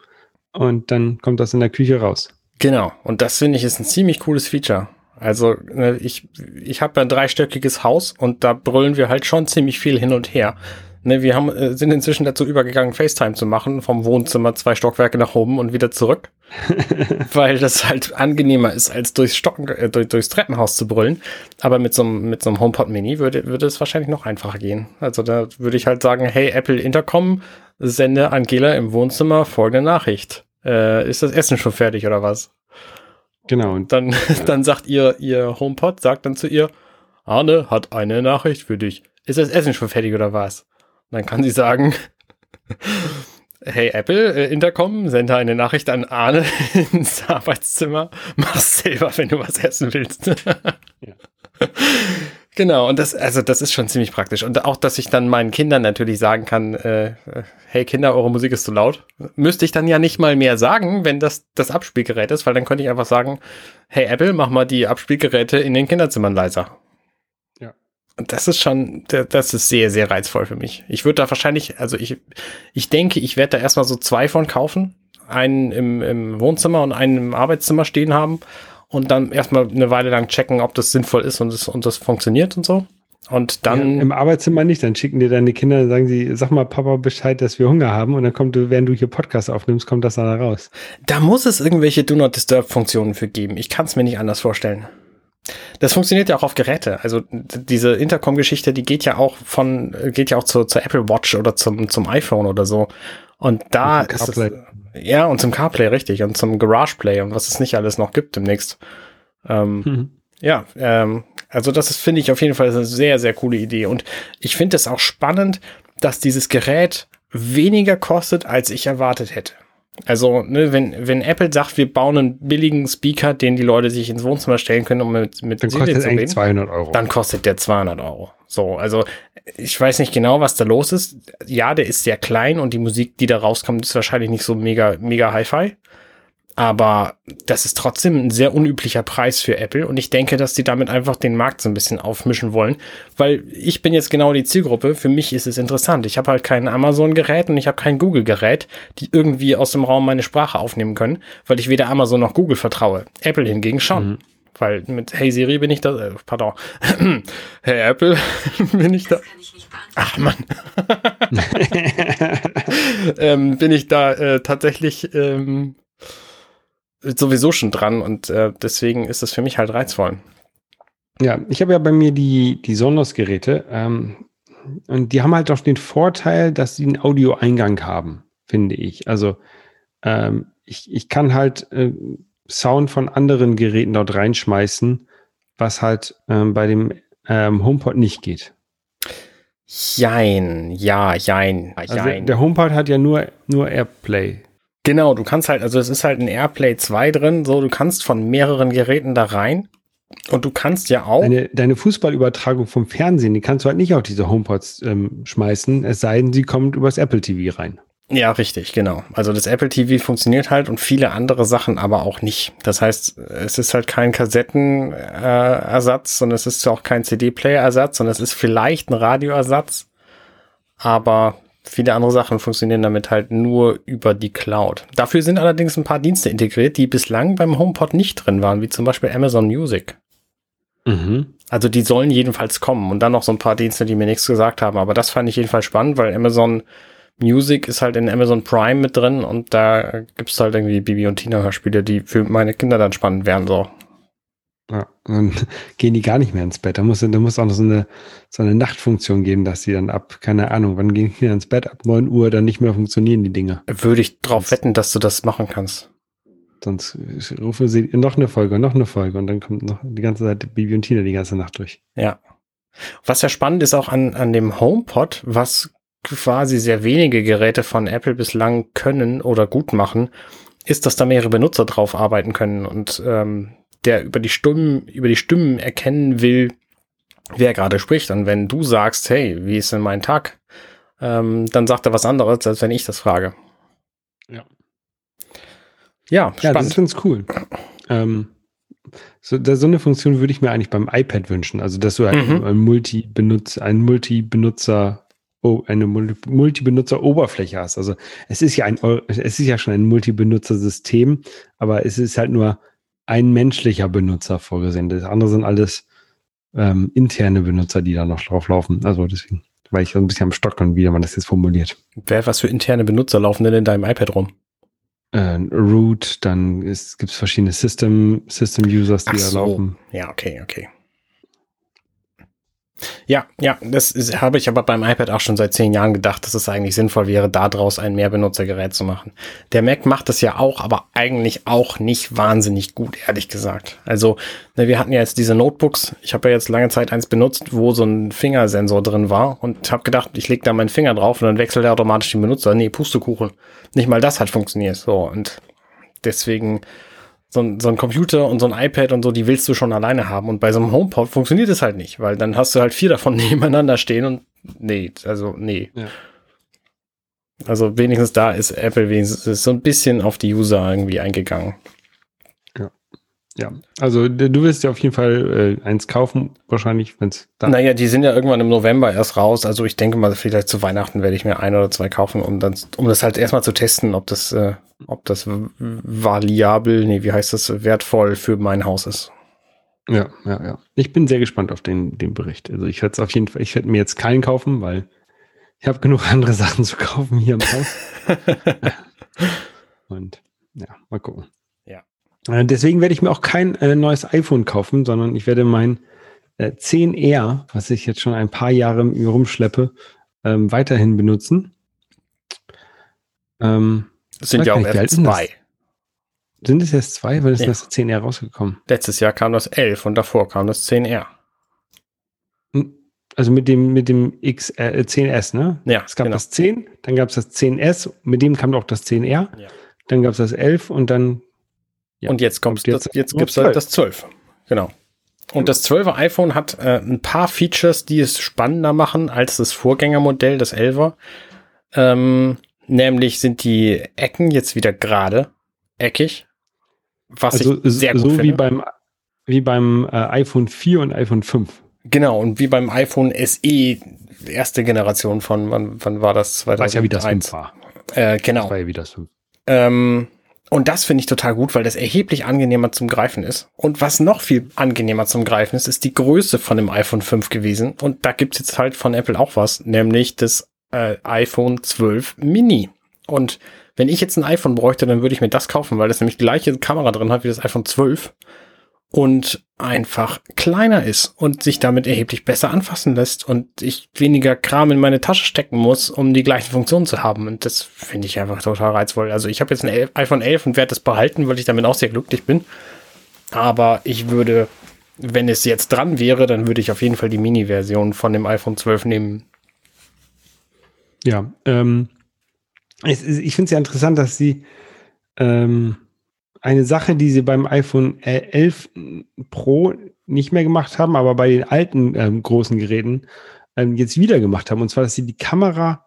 Und dann kommt das in der Küche raus. Genau. Und das finde ich ist ein ziemlich cooles Feature. Also ne, ich, ich habe ein dreistöckiges Haus und da brüllen wir halt schon ziemlich viel hin und her. Ne, wir haben, äh, sind inzwischen dazu übergegangen, FaceTime zu machen, vom Wohnzimmer zwei Stockwerke nach oben und wieder zurück. (laughs) weil das halt angenehmer ist, als durchs, Stocken, äh, durch, durchs Treppenhaus zu brüllen. Aber mit so, einem mit so einem HomePod Mini würde, würde es wahrscheinlich noch einfacher gehen. Also da würde ich halt sagen, hey, Apple Intercom, sende Angela im Wohnzimmer folgende Nachricht. Äh, ist das Essen schon fertig oder was? Genau. Und dann, (laughs) dann sagt ihr, ihr HomePod, sagt dann zu ihr, Arne hat eine Nachricht für dich. Ist das Essen schon fertig oder was? Dann kann sie sagen, (laughs) hey Apple, äh, Intercom, sende eine Nachricht an Arne (laughs) ins Arbeitszimmer. Mach's selber, wenn du was essen willst. (laughs) ja. Genau, und das, also das ist schon ziemlich praktisch. Und auch, dass ich dann meinen Kindern natürlich sagen kann, äh, hey Kinder, eure Musik ist zu laut. Müsste ich dann ja nicht mal mehr sagen, wenn das das Abspielgerät ist, weil dann könnte ich einfach sagen, hey Apple, mach mal die Abspielgeräte in den Kinderzimmern leiser das ist schon, das ist sehr, sehr reizvoll für mich. Ich würde da wahrscheinlich, also ich, ich denke, ich werde da erstmal so zwei von kaufen. Einen im, im Wohnzimmer und einen im Arbeitszimmer stehen haben und dann erstmal eine Weile lang checken, ob das sinnvoll ist und das, und das funktioniert und so. Und dann. Ja, Im Arbeitszimmer nicht, dann schicken dir deine Kinder, sagen sie, sag mal Papa Bescheid, dass wir Hunger haben und dann kommt, während du hier Podcast aufnimmst, kommt das dann raus. Da muss es irgendwelche Do Not Disturb Funktionen für geben. Ich kann es mir nicht anders vorstellen. Das funktioniert ja auch auf Geräte. Also diese Intercom-Geschichte, die geht ja auch von, geht ja auch zur, zur Apple Watch oder zum, zum iPhone oder so. Und da und ist es, ja, und zum CarPlay, richtig, und zum Garage Play und was es nicht alles noch gibt demnächst. Ähm, mhm. Ja, ähm, also das ist, finde ich, auf jeden Fall eine sehr, sehr coole Idee. Und ich finde es auch spannend, dass dieses Gerät weniger kostet, als ich erwartet hätte. Also, ne, wenn, wenn Apple sagt, wir bauen einen billigen Speaker, den die Leute sich ins Wohnzimmer stellen können, um mit, mit dann Siri kostet zu reden, 200 Euro. dann kostet der 200 Euro. So, also ich weiß nicht genau, was da los ist. Ja, der ist sehr klein und die Musik, die da rauskommt, ist wahrscheinlich nicht so mega, mega Hi-Fi. Aber das ist trotzdem ein sehr unüblicher Preis für Apple und ich denke, dass die damit einfach den Markt so ein bisschen aufmischen wollen, weil ich bin jetzt genau die Zielgruppe. Für mich ist es interessant. Ich habe halt kein Amazon-Gerät und ich habe kein Google-Gerät, die irgendwie aus dem Raum meine Sprache aufnehmen können, weil ich weder Amazon noch Google vertraue. Apple hingegen schon. Mhm. Weil mit Hey Siri bin ich da, äh, pardon, (clears throat) Hey Apple (laughs) bin ich da. Ach man. (laughs) ähm, bin ich da äh, tatsächlich ähm, sowieso schon dran und äh, deswegen ist das für mich halt reizvoll. Ja, ich habe ja bei mir die, die Sonos-Geräte ähm, und die haben halt auch den Vorteil, dass sie einen Audioeingang haben, finde ich. Also ähm, ich, ich kann halt äh, Sound von anderen Geräten dort reinschmeißen, was halt ähm, bei dem ähm, HomePod nicht geht. Jein, ja, jein, also jein. Der HomePod hat ja nur, nur Airplay. Genau, du kannst halt, also es ist halt ein Airplay 2 drin, so du kannst von mehreren Geräten da rein. Und du kannst ja auch. Deine, deine Fußballübertragung vom Fernsehen, die kannst du halt nicht auf diese HomePods ähm, schmeißen, es sei denn, sie kommt übers Apple TV rein. Ja, richtig, genau. Also das Apple TV funktioniert halt und viele andere Sachen aber auch nicht. Das heißt, es ist halt kein Kassettenersatz, äh, sondern es ist auch kein CD-Player-Ersatz, sondern es ist vielleicht ein Radioersatz. Aber Viele andere Sachen funktionieren damit halt nur über die Cloud. Dafür sind allerdings ein paar Dienste integriert, die bislang beim HomePod nicht drin waren, wie zum Beispiel Amazon Music. Mhm. Also die sollen jedenfalls kommen und dann noch so ein paar Dienste, die mir nichts gesagt haben. Aber das fand ich jedenfalls spannend, weil Amazon Music ist halt in Amazon Prime mit drin und da gibt's halt irgendwie Bibi und Tina Hörspiele, die für meine Kinder dann spannend wären. So. Ja, dann (laughs) gehen die gar nicht mehr ins Bett. Da muss, da muss auch noch so eine, so eine Nachtfunktion geben, dass die dann ab, keine Ahnung, wann gehen die ins Bett? Ab 9 Uhr dann nicht mehr funktionieren, die Dinge. Würde ich drauf wetten, dass du das machen kannst. Sonst rufen sie noch eine Folge, noch eine Folge und dann kommt noch die ganze Zeit Bibi und Tina die ganze Nacht durch. Ja. Was ja spannend ist auch an, an dem HomePod, was quasi sehr wenige Geräte von Apple bislang können oder gut machen, ist, dass da mehrere Benutzer drauf arbeiten können und ähm, der über die Stimmen, über die Stimmen erkennen will, wer gerade spricht. Und wenn du sagst, hey, wie ist denn mein Tag? Ähm, dann sagt er was anderes, als wenn ich das frage. Ja. Ja, spannend. Ja, das ist ganz cool. Ähm, so, da, so eine Funktion würde ich mir eigentlich beim iPad wünschen. Also, dass du halt mhm. ein Multi-Benutzer, ein Multi-Benutzer, oh, eine Multi-Benutzer-Oberfläche hast. Also, es ist ja ein, es ist ja schon ein Multi-Benutzer-System, aber es ist halt nur ein menschlicher Benutzer vorgesehen. Das andere sind alles ähm, interne Benutzer, die da noch drauf laufen. Also deswegen, weil ich so ein bisschen am Stockern, wie man das jetzt formuliert. Wer, was für interne Benutzer laufen denn in deinem iPad rum? Äh, Root, dann gibt es verschiedene System, System Users, die Ach da so. laufen. Ja, okay, okay. Ja, ja, das ist, habe ich aber beim iPad auch schon seit zehn Jahren gedacht, dass es eigentlich sinnvoll wäre, daraus ein Mehrbenutzergerät zu machen. Der Mac macht das ja auch, aber eigentlich auch nicht wahnsinnig gut, ehrlich gesagt. Also, ne, wir hatten ja jetzt diese Notebooks. Ich habe ja jetzt lange Zeit eins benutzt, wo so ein Fingersensor drin war und habe gedacht, ich lege da meinen Finger drauf und dann wechselt er automatisch den Benutzer. Nee, Pustekuchen. Nicht mal das hat funktioniert. So, und deswegen so ein, so ein Computer und so ein iPad und so, die willst du schon alleine haben. Und bei so einem HomePod funktioniert es halt nicht, weil dann hast du halt vier davon (laughs) nebeneinander stehen und nee, also nee. Ja. Also wenigstens da ist Apple wenigstens so ein bisschen auf die User irgendwie eingegangen. Ja, also du wirst ja auf jeden Fall äh, eins kaufen, wahrscheinlich, wenn es da. Naja, die sind ja irgendwann im November erst raus. Also ich denke mal, vielleicht zu Weihnachten werde ich mir ein oder zwei kaufen, um dann, um das halt erstmal zu testen, ob das, äh, ob das variabel, nee, wie heißt das, wertvoll für mein Haus ist. Ja, ja, ja. Ich bin sehr gespannt auf den, den Bericht. Also ich werde es auf jeden Fall, ich werde mir jetzt keinen kaufen, weil ich habe genug (laughs) andere Sachen zu kaufen hier im Haus. (laughs) Und ja, mal gucken. Äh, deswegen werde ich mir auch kein äh, neues iPhone kaufen, sondern ich werde mein äh, 10R, was ich jetzt schon ein paar Jahre mit mir rumschleppe, ähm, weiterhin benutzen. Ähm, das sind ja auch erst zwei. Sind es erst zwei? Weil es ja. ist das 10R rausgekommen? Letztes Jahr kam das 11 und davor kam das 10R. Hm, also mit dem, mit dem X, äh, 10S, ne? Ja. Es gab genau. das 10, dann gab es das 10S, mit dem kam auch das 10R, ja. dann gab es das 11 und dann. Ja, und jetzt kommt jetzt, das, jetzt gibt es halt das 12. Genau. Und das 12er iPhone hat äh, ein paar Features, die es spannender machen als das Vorgängermodell, das 11er. Ähm, nämlich sind die Ecken jetzt wieder gerade, eckig. Was also ich sehr gut so finde. wie beim, wie beim äh, iPhone 4 und iPhone 5. Genau, und wie beim iPhone SE, erste Generation von, wann, wann war das? 2001. Weiß ja, wie das 5 war. Äh, genau. Das war ja wie das 5. Ähm, und das finde ich total gut, weil das erheblich angenehmer zum Greifen ist. Und was noch viel angenehmer zum Greifen ist, ist die Größe von dem iPhone 5 gewesen. Und da gibt's jetzt halt von Apple auch was, nämlich das äh, iPhone 12 Mini. Und wenn ich jetzt ein iPhone bräuchte, dann würde ich mir das kaufen, weil das nämlich gleiche Kamera drin hat wie das iPhone 12 und einfach kleiner ist und sich damit erheblich besser anfassen lässt und ich weniger Kram in meine Tasche stecken muss, um die gleichen Funktionen zu haben. Und das finde ich einfach total reizvoll. Also ich habe jetzt ein iPhone 11 und werde das behalten, weil ich damit auch sehr glücklich bin. Aber ich würde, wenn es jetzt dran wäre, dann würde ich auf jeden Fall die Mini-Version von dem iPhone 12 nehmen. Ja, ähm, es, ich finde es ja interessant, dass sie ähm, eine Sache, die sie beim iPhone 11 Pro nicht mehr gemacht haben, aber bei den alten ähm, großen Geräten ähm, jetzt wieder gemacht haben. Und zwar, dass sie die Kamera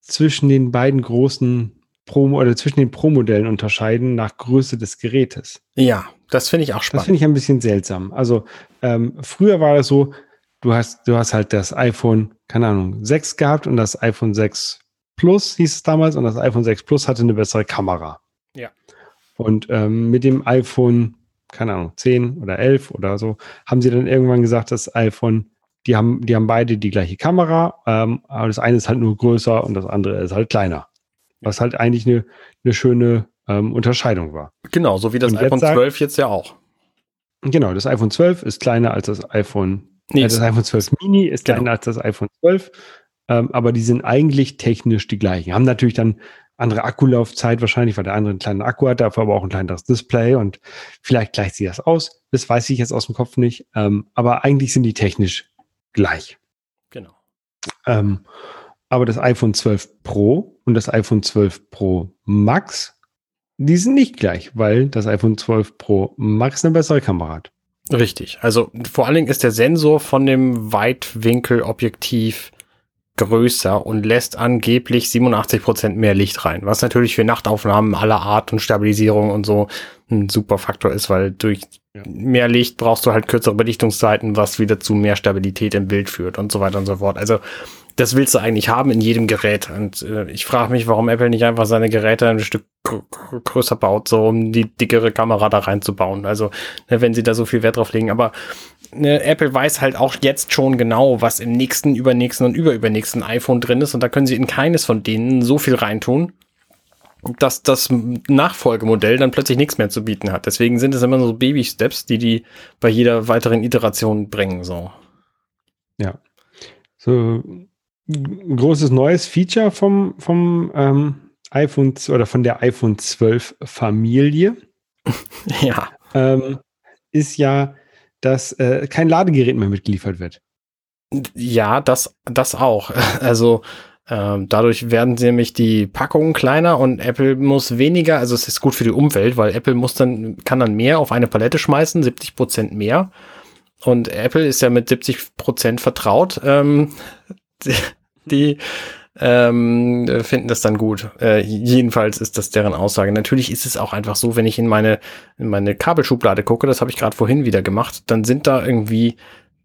zwischen den beiden großen Pro oder zwischen den Pro-Modellen unterscheiden nach Größe des Gerätes. Ja, das finde ich auch spannend. Das finde ich ein bisschen seltsam. Also ähm, früher war es so, du hast, du hast halt das iPhone, keine Ahnung, 6 gehabt und das iPhone 6 Plus hieß es damals und das iPhone 6 Plus hatte eine bessere Kamera. Und ähm, mit dem iPhone, keine Ahnung, 10 oder 11 oder so, haben sie dann irgendwann gesagt, das iPhone, die haben, die haben beide die gleiche Kamera, ähm, aber das eine ist halt nur größer und das andere ist halt kleiner. Was halt eigentlich eine, eine schöne ähm, Unterscheidung war. Genau, so wie das und iPhone jetzt 12 jetzt ja auch. Genau, das iPhone 12 ist kleiner als das iPhone, nee, äh, das iPhone 12 Mini ist genau. kleiner als das iPhone 12, ähm, aber die sind eigentlich technisch die gleichen. Haben natürlich dann andere Akkulaufzeit wahrscheinlich, weil der andere einen kleinen Akku hat, dafür aber auch ein kleineres Display und vielleicht gleicht sie das aus. Das weiß ich jetzt aus dem Kopf nicht. Ähm, aber eigentlich sind die technisch gleich. Genau. Ähm, aber das iPhone 12 Pro und das iPhone 12 Pro Max, die sind nicht gleich, weil das iPhone 12 Pro Max eine bessere Kamera hat. Richtig. Also vor allen Dingen ist der Sensor von dem Weitwinkelobjektiv größer und lässt angeblich 87 Prozent mehr Licht rein, was natürlich für Nachtaufnahmen aller Art und Stabilisierung und so ein super Faktor ist, weil durch ja. mehr Licht brauchst du halt kürzere Belichtungszeiten, was wieder zu mehr Stabilität im Bild führt und so weiter und so fort. Also das willst du eigentlich haben in jedem Gerät. Und äh, ich frage mich, warum Apple nicht einfach seine Geräte ein Stück größer baut, so um die dickere Kamera da reinzubauen. Also, ne, wenn sie da so viel Wert drauf legen. Aber ne, Apple weiß halt auch jetzt schon genau, was im nächsten, übernächsten und überübernächsten iPhone drin ist. Und da können sie in keines von denen so viel reintun, dass das Nachfolgemodell dann plötzlich nichts mehr zu bieten hat. Deswegen sind es immer so Baby-Steps, die die bei jeder weiteren Iteration bringen, so. Ja. So, großes neues Feature vom, vom ähm, iPhone oder von der iPhone 12 Familie. (laughs) ja. Ähm, ist ja dass äh, kein Ladegerät mehr mitgeliefert wird. Ja, das, das auch. (laughs) Also ähm, dadurch werden nämlich die Packungen kleiner und Apple muss weniger, also es ist gut für die Umwelt, weil Apple muss dann, kann dann mehr auf eine Palette schmeißen, 70 Prozent mehr. Und Apple ist ja mit 70 Prozent vertraut. Ähm, die, (laughs) die ähm, finden das dann gut. Äh, jedenfalls ist das deren Aussage. Natürlich ist es auch einfach so, wenn ich in meine, in meine Kabelschublade gucke, das habe ich gerade vorhin wieder gemacht, dann sind da irgendwie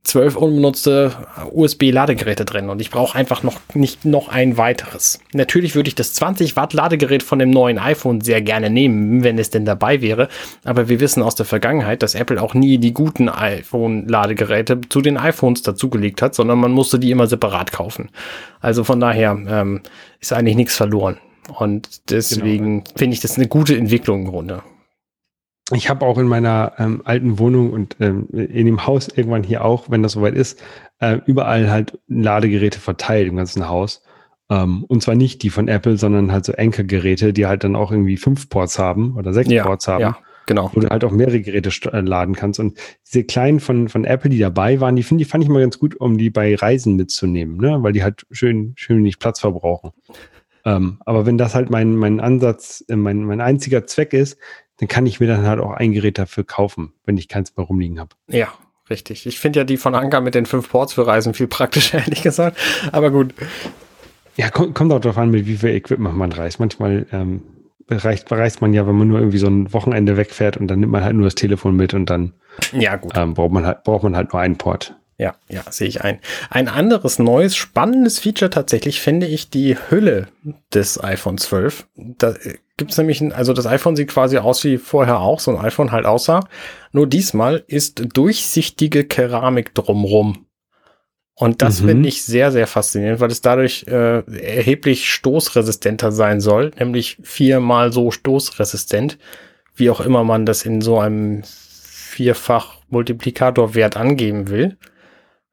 zwölf unbenutzte USB-Ladegeräte drin und ich brauche einfach noch nicht noch ein weiteres. Natürlich würde ich das 20 Watt Ladegerät von dem neuen iPhone sehr gerne nehmen, wenn es denn dabei wäre. Aber wir wissen aus der Vergangenheit, dass Apple auch nie die guten iPhone-Ladegeräte zu den iPhones dazugelegt hat, sondern man musste die immer separat kaufen. Also von daher ähm, ist eigentlich nichts verloren. Und deswegen genau. finde ich das eine gute Entwicklung im Grunde ich habe auch in meiner ähm, alten Wohnung und ähm, in dem Haus irgendwann hier auch, wenn das soweit ist, äh, überall halt Ladegeräte verteilt im ganzen Haus. Ähm, und zwar nicht die von Apple, sondern halt so Anker-Geräte, die halt dann auch irgendwie fünf Ports haben oder sechs ja, Ports haben. Ja, genau. Wo du halt auch mehrere Geräte äh, laden kannst. Und diese kleinen von, von Apple, die dabei waren, die finde die fand ich mal ganz gut, um die bei Reisen mitzunehmen, ne? Weil die halt schön, schön nicht Platz verbrauchen. Ähm, aber wenn das halt mein, mein Ansatz, äh, mein, mein einziger Zweck ist, dann kann ich mir dann halt auch ein Gerät dafür kaufen, wenn ich keins mehr rumliegen habe. Ja, richtig. Ich finde ja die von Anker mit den fünf Ports für Reisen viel praktischer, (laughs) ehrlich gesagt. Aber gut. Ja, kommt, kommt auch darauf an, mit wie viel Equipment man reist. Manchmal ähm, reicht, reist man ja, wenn man nur irgendwie so ein Wochenende wegfährt und dann nimmt man halt nur das Telefon mit und dann ja, gut. Ähm, braucht, man halt, braucht man halt nur einen Port. Ja, ja, sehe ich ein. Ein anderes neues, spannendes Feature tatsächlich finde ich die Hülle des iPhone 12. Da gibt es nämlich, ein, also das iPhone sieht quasi aus wie vorher auch, so ein iPhone halt aussah. Nur diesmal ist durchsichtige Keramik drumrum. Und das mhm. finde ich sehr, sehr faszinierend, weil es dadurch äh, erheblich stoßresistenter sein soll, nämlich viermal so stoßresistent, wie auch immer man das in so einem vierfach Multiplikatorwert angeben will.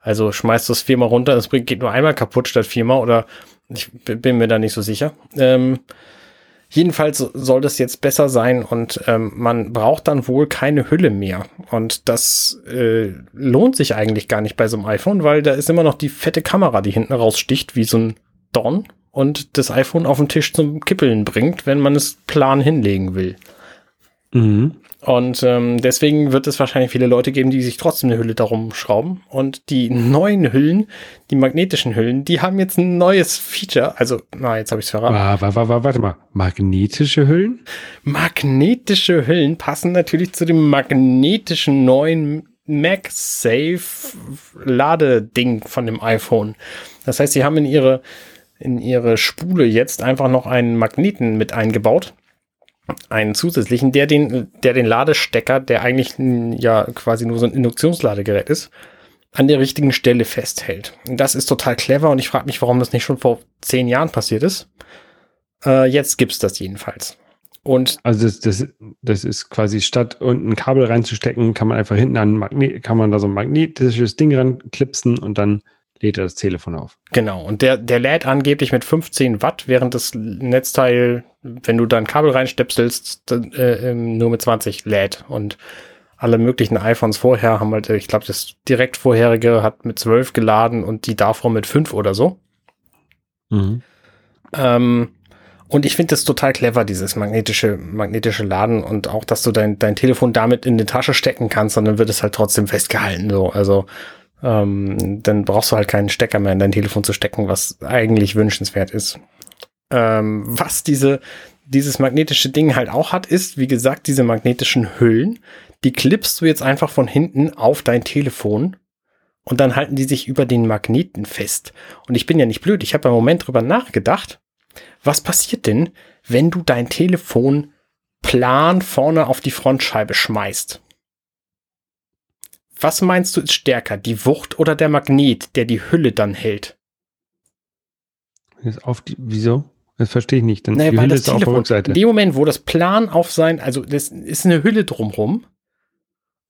Also schmeißt du es viermal runter, es geht nur einmal kaputt statt viermal oder ich bin mir da nicht so sicher. Ähm, jedenfalls soll das jetzt besser sein und ähm, man braucht dann wohl keine Hülle mehr. Und das äh, lohnt sich eigentlich gar nicht bei so einem iPhone, weil da ist immer noch die fette Kamera, die hinten raussticht wie so ein Dorn und das iPhone auf den Tisch zum Kippeln bringt, wenn man es plan hinlegen will. Mhm. Und ähm, deswegen wird es wahrscheinlich viele Leute geben, die sich trotzdem eine Hülle darum schrauben. Und die neuen Hüllen, die magnetischen Hüllen, die haben jetzt ein neues Feature. Also, na, jetzt habe ich es verraten. Warte, warte, warte mal. Magnetische Hüllen? Magnetische Hüllen passen natürlich zu dem magnetischen neuen MagSafe Ladeding von dem iPhone. Das heißt, sie haben in ihre, in ihre Spule jetzt einfach noch einen Magneten mit eingebaut einen zusätzlichen, der den, der den Ladestecker, der eigentlich ja quasi nur so ein Induktionsladegerät ist, an der richtigen Stelle festhält. Das ist total clever und ich frage mich, warum das nicht schon vor zehn Jahren passiert ist. Äh, jetzt gibt's das jedenfalls. Und also das, das, das ist quasi statt unten ein Kabel reinzustecken, kann man einfach hinten an Magnet, kann man da so ein magnetisches Ding ranklipsen und dann lädt er das Telefon auf. Genau, und der, der lädt angeblich mit 15 Watt, während das Netzteil, wenn du da ein Kabel reinstöpselst, dann, äh, ähm, nur mit 20 lädt. Und alle möglichen iPhones vorher haben halt, ich glaube, das direkt vorherige hat mit 12 geladen und die davor mit 5 oder so. Mhm. Ähm, und ich finde das total clever, dieses magnetische, magnetische Laden und auch, dass du dein, dein Telefon damit in die Tasche stecken kannst, sondern wird es halt trotzdem festgehalten. So. Also ähm, dann brauchst du halt keinen Stecker mehr in dein Telefon zu stecken, was eigentlich wünschenswert ist. Ähm, was diese, dieses magnetische Ding halt auch hat, ist, wie gesagt, diese magnetischen Hüllen. Die klippst du jetzt einfach von hinten auf dein Telefon und dann halten die sich über den Magneten fest. Und ich bin ja nicht blöd, ich habe im Moment drüber nachgedacht, was passiert denn, wenn du dein Telefon plan vorne auf die Frontscheibe schmeißt? Was meinst du ist stärker, die Wucht oder der Magnet, der die Hülle dann hält? Auf die, wieso? Das verstehe ich nicht. Denn naja, die Hülle ist Telefon, auf der Rückseite. In dem Moment, wo das Plan auf sein, also das ist eine Hülle drumrum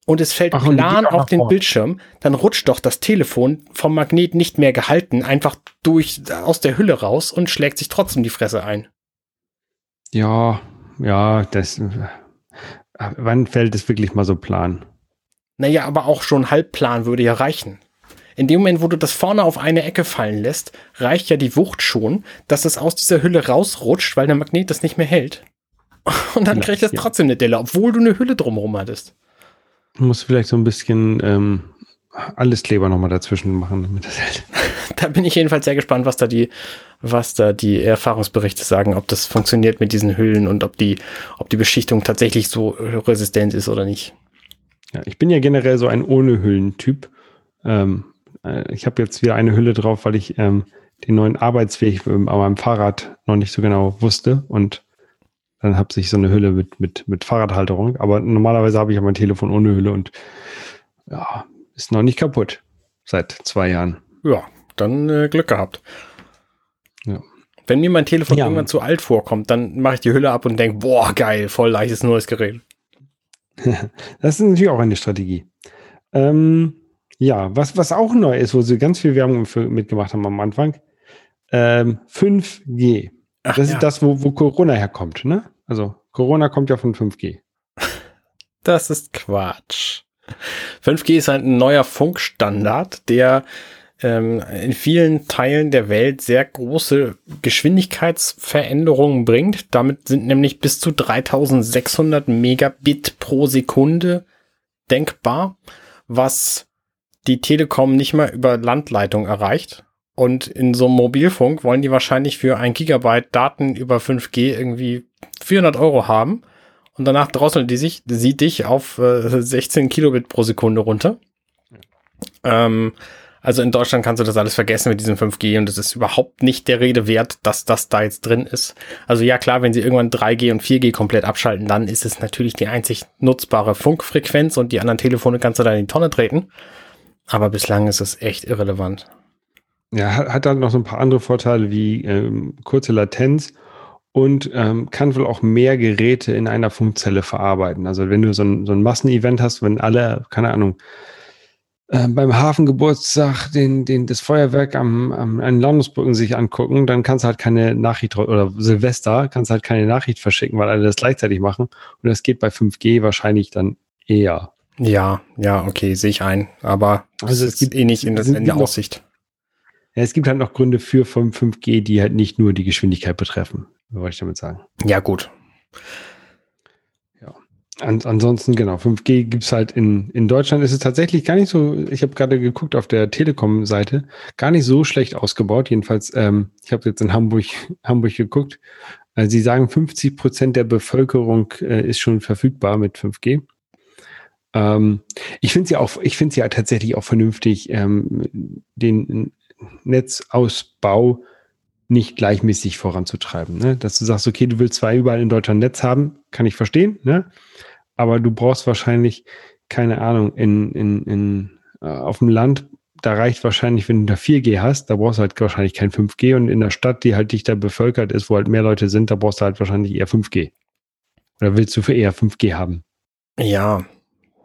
und es fällt Ach, plan auf den vor. Bildschirm, dann rutscht doch das Telefon vom Magnet nicht mehr gehalten, einfach durch aus der Hülle raus und schlägt sich trotzdem die Fresse ein. Ja, ja, das. Äh, wann fällt es wirklich mal so plan? Naja, aber auch schon Halbplan würde ja reichen. In dem Moment, wo du das vorne auf eine Ecke fallen lässt, reicht ja die Wucht schon, dass es aus dieser Hülle rausrutscht, weil der Magnet das nicht mehr hält. (laughs) Und dann kriegt es ja. trotzdem eine Delle, obwohl du eine Hülle drumherum hattest. Du musst vielleicht so ein bisschen ähm, alles Kleber nochmal dazwischen machen, damit das hält. (laughs) da bin ich jedenfalls sehr gespannt, was da die, was da die Erfahrungsberichte sagen, ob das funktioniert mit diesen Hüllen und ob die, ob die Beschichtung tatsächlich so resistent ist oder nicht. Ja, ich bin ja generell so ein ohne Hüllen-Typ. Ähm, äh, ich habe jetzt wieder eine Hülle drauf, weil ich ähm, den neuen Arbeitsweg an meinem Fahrrad noch nicht so genau wusste und dann habe ich so eine Hülle mit, mit, mit Fahrradhalterung. Aber normalerweise habe ich ja mein Telefon ohne Hülle und ja, ist noch nicht kaputt seit zwei Jahren. Ja, dann äh, Glück gehabt. Ja. Wenn mir mein Telefon ja. irgendwann zu alt vorkommt, dann mache ich die Hülle ab und denke, boah, geil, voll leichtes neues Gerät. (laughs) das ist natürlich auch eine Strategie. Ähm, ja, was, was auch neu ist, wo sie ganz viel Werbung für, mitgemacht haben am Anfang, ähm, 5G. Ach, das ja. ist das, wo, wo Corona herkommt, ne? Also Corona kommt ja von 5G. Das ist Quatsch. 5G ist halt ein neuer Funkstandard, der ähm, in vielen Teilen der Welt sehr große Geschwindigkeitsveränderungen bringt. Damit sind nämlich bis zu 3600 Megabit pro Sekunde denkbar, was die Telekom nicht mal über Landleitung erreicht. Und in so einem Mobilfunk wollen die wahrscheinlich für ein Gigabyte Daten über 5G irgendwie 400 Euro haben. Und danach drosseln die sich, sie dich auf äh, 16 Kilobit pro Sekunde runter. Ähm, also in Deutschland kannst du das alles vergessen mit diesem 5G und es ist überhaupt nicht der Rede wert, dass das da jetzt drin ist. Also ja klar, wenn sie irgendwann 3G und 4G komplett abschalten, dann ist es natürlich die einzig nutzbare Funkfrequenz und die anderen Telefone kannst du da in die Tonne treten. Aber bislang ist es echt irrelevant. Ja, hat, dann noch so ein paar andere Vorteile wie ähm, kurze Latenz und ähm, kann wohl auch mehr Geräte in einer Funkzelle verarbeiten. Also wenn du so ein, so ein Massenevent hast, wenn alle, keine Ahnung, äh, beim Hafengeburtstag den, den, das Feuerwerk am, am an Landungsbrücken sich angucken, dann kannst du halt keine Nachricht oder Silvester kannst halt keine Nachricht verschicken, weil alle das gleichzeitig machen. Und das geht bei 5G wahrscheinlich dann eher. Ja, ja, okay, sehe ich ein. Aber also es gibt eh nicht in, in der Aussicht. Ja, es gibt halt noch Gründe für 5G, die halt nicht nur die Geschwindigkeit betreffen, wollte ich damit sagen. Ja, gut. Ja. An, ansonsten, genau, 5G gibt es halt in, in Deutschland ist es tatsächlich gar nicht so, ich habe gerade geguckt auf der Telekom-Seite, gar nicht so schlecht ausgebaut. Jedenfalls, ähm, ich habe jetzt in Hamburg, (laughs) Hamburg geguckt. Also sie sagen, 50 Prozent der Bevölkerung äh, ist schon verfügbar mit 5G. Ähm, ich finde sie auch, ich finde sie ja tatsächlich auch vernünftig, ähm, den Netzausbau nicht gleichmäßig voranzutreiben. Ne? Dass du sagst, okay, du willst zwar überall in Deutschland Netz haben, kann ich verstehen, ne? aber du brauchst wahrscheinlich, keine Ahnung, in, in, in, äh, auf dem Land, da reicht wahrscheinlich, wenn du da 4G hast, da brauchst du halt wahrscheinlich kein 5G und in der Stadt, die halt dichter bevölkert ist, wo halt mehr Leute sind, da brauchst du halt wahrscheinlich eher 5G. Oder willst du für eher 5G haben? Ja,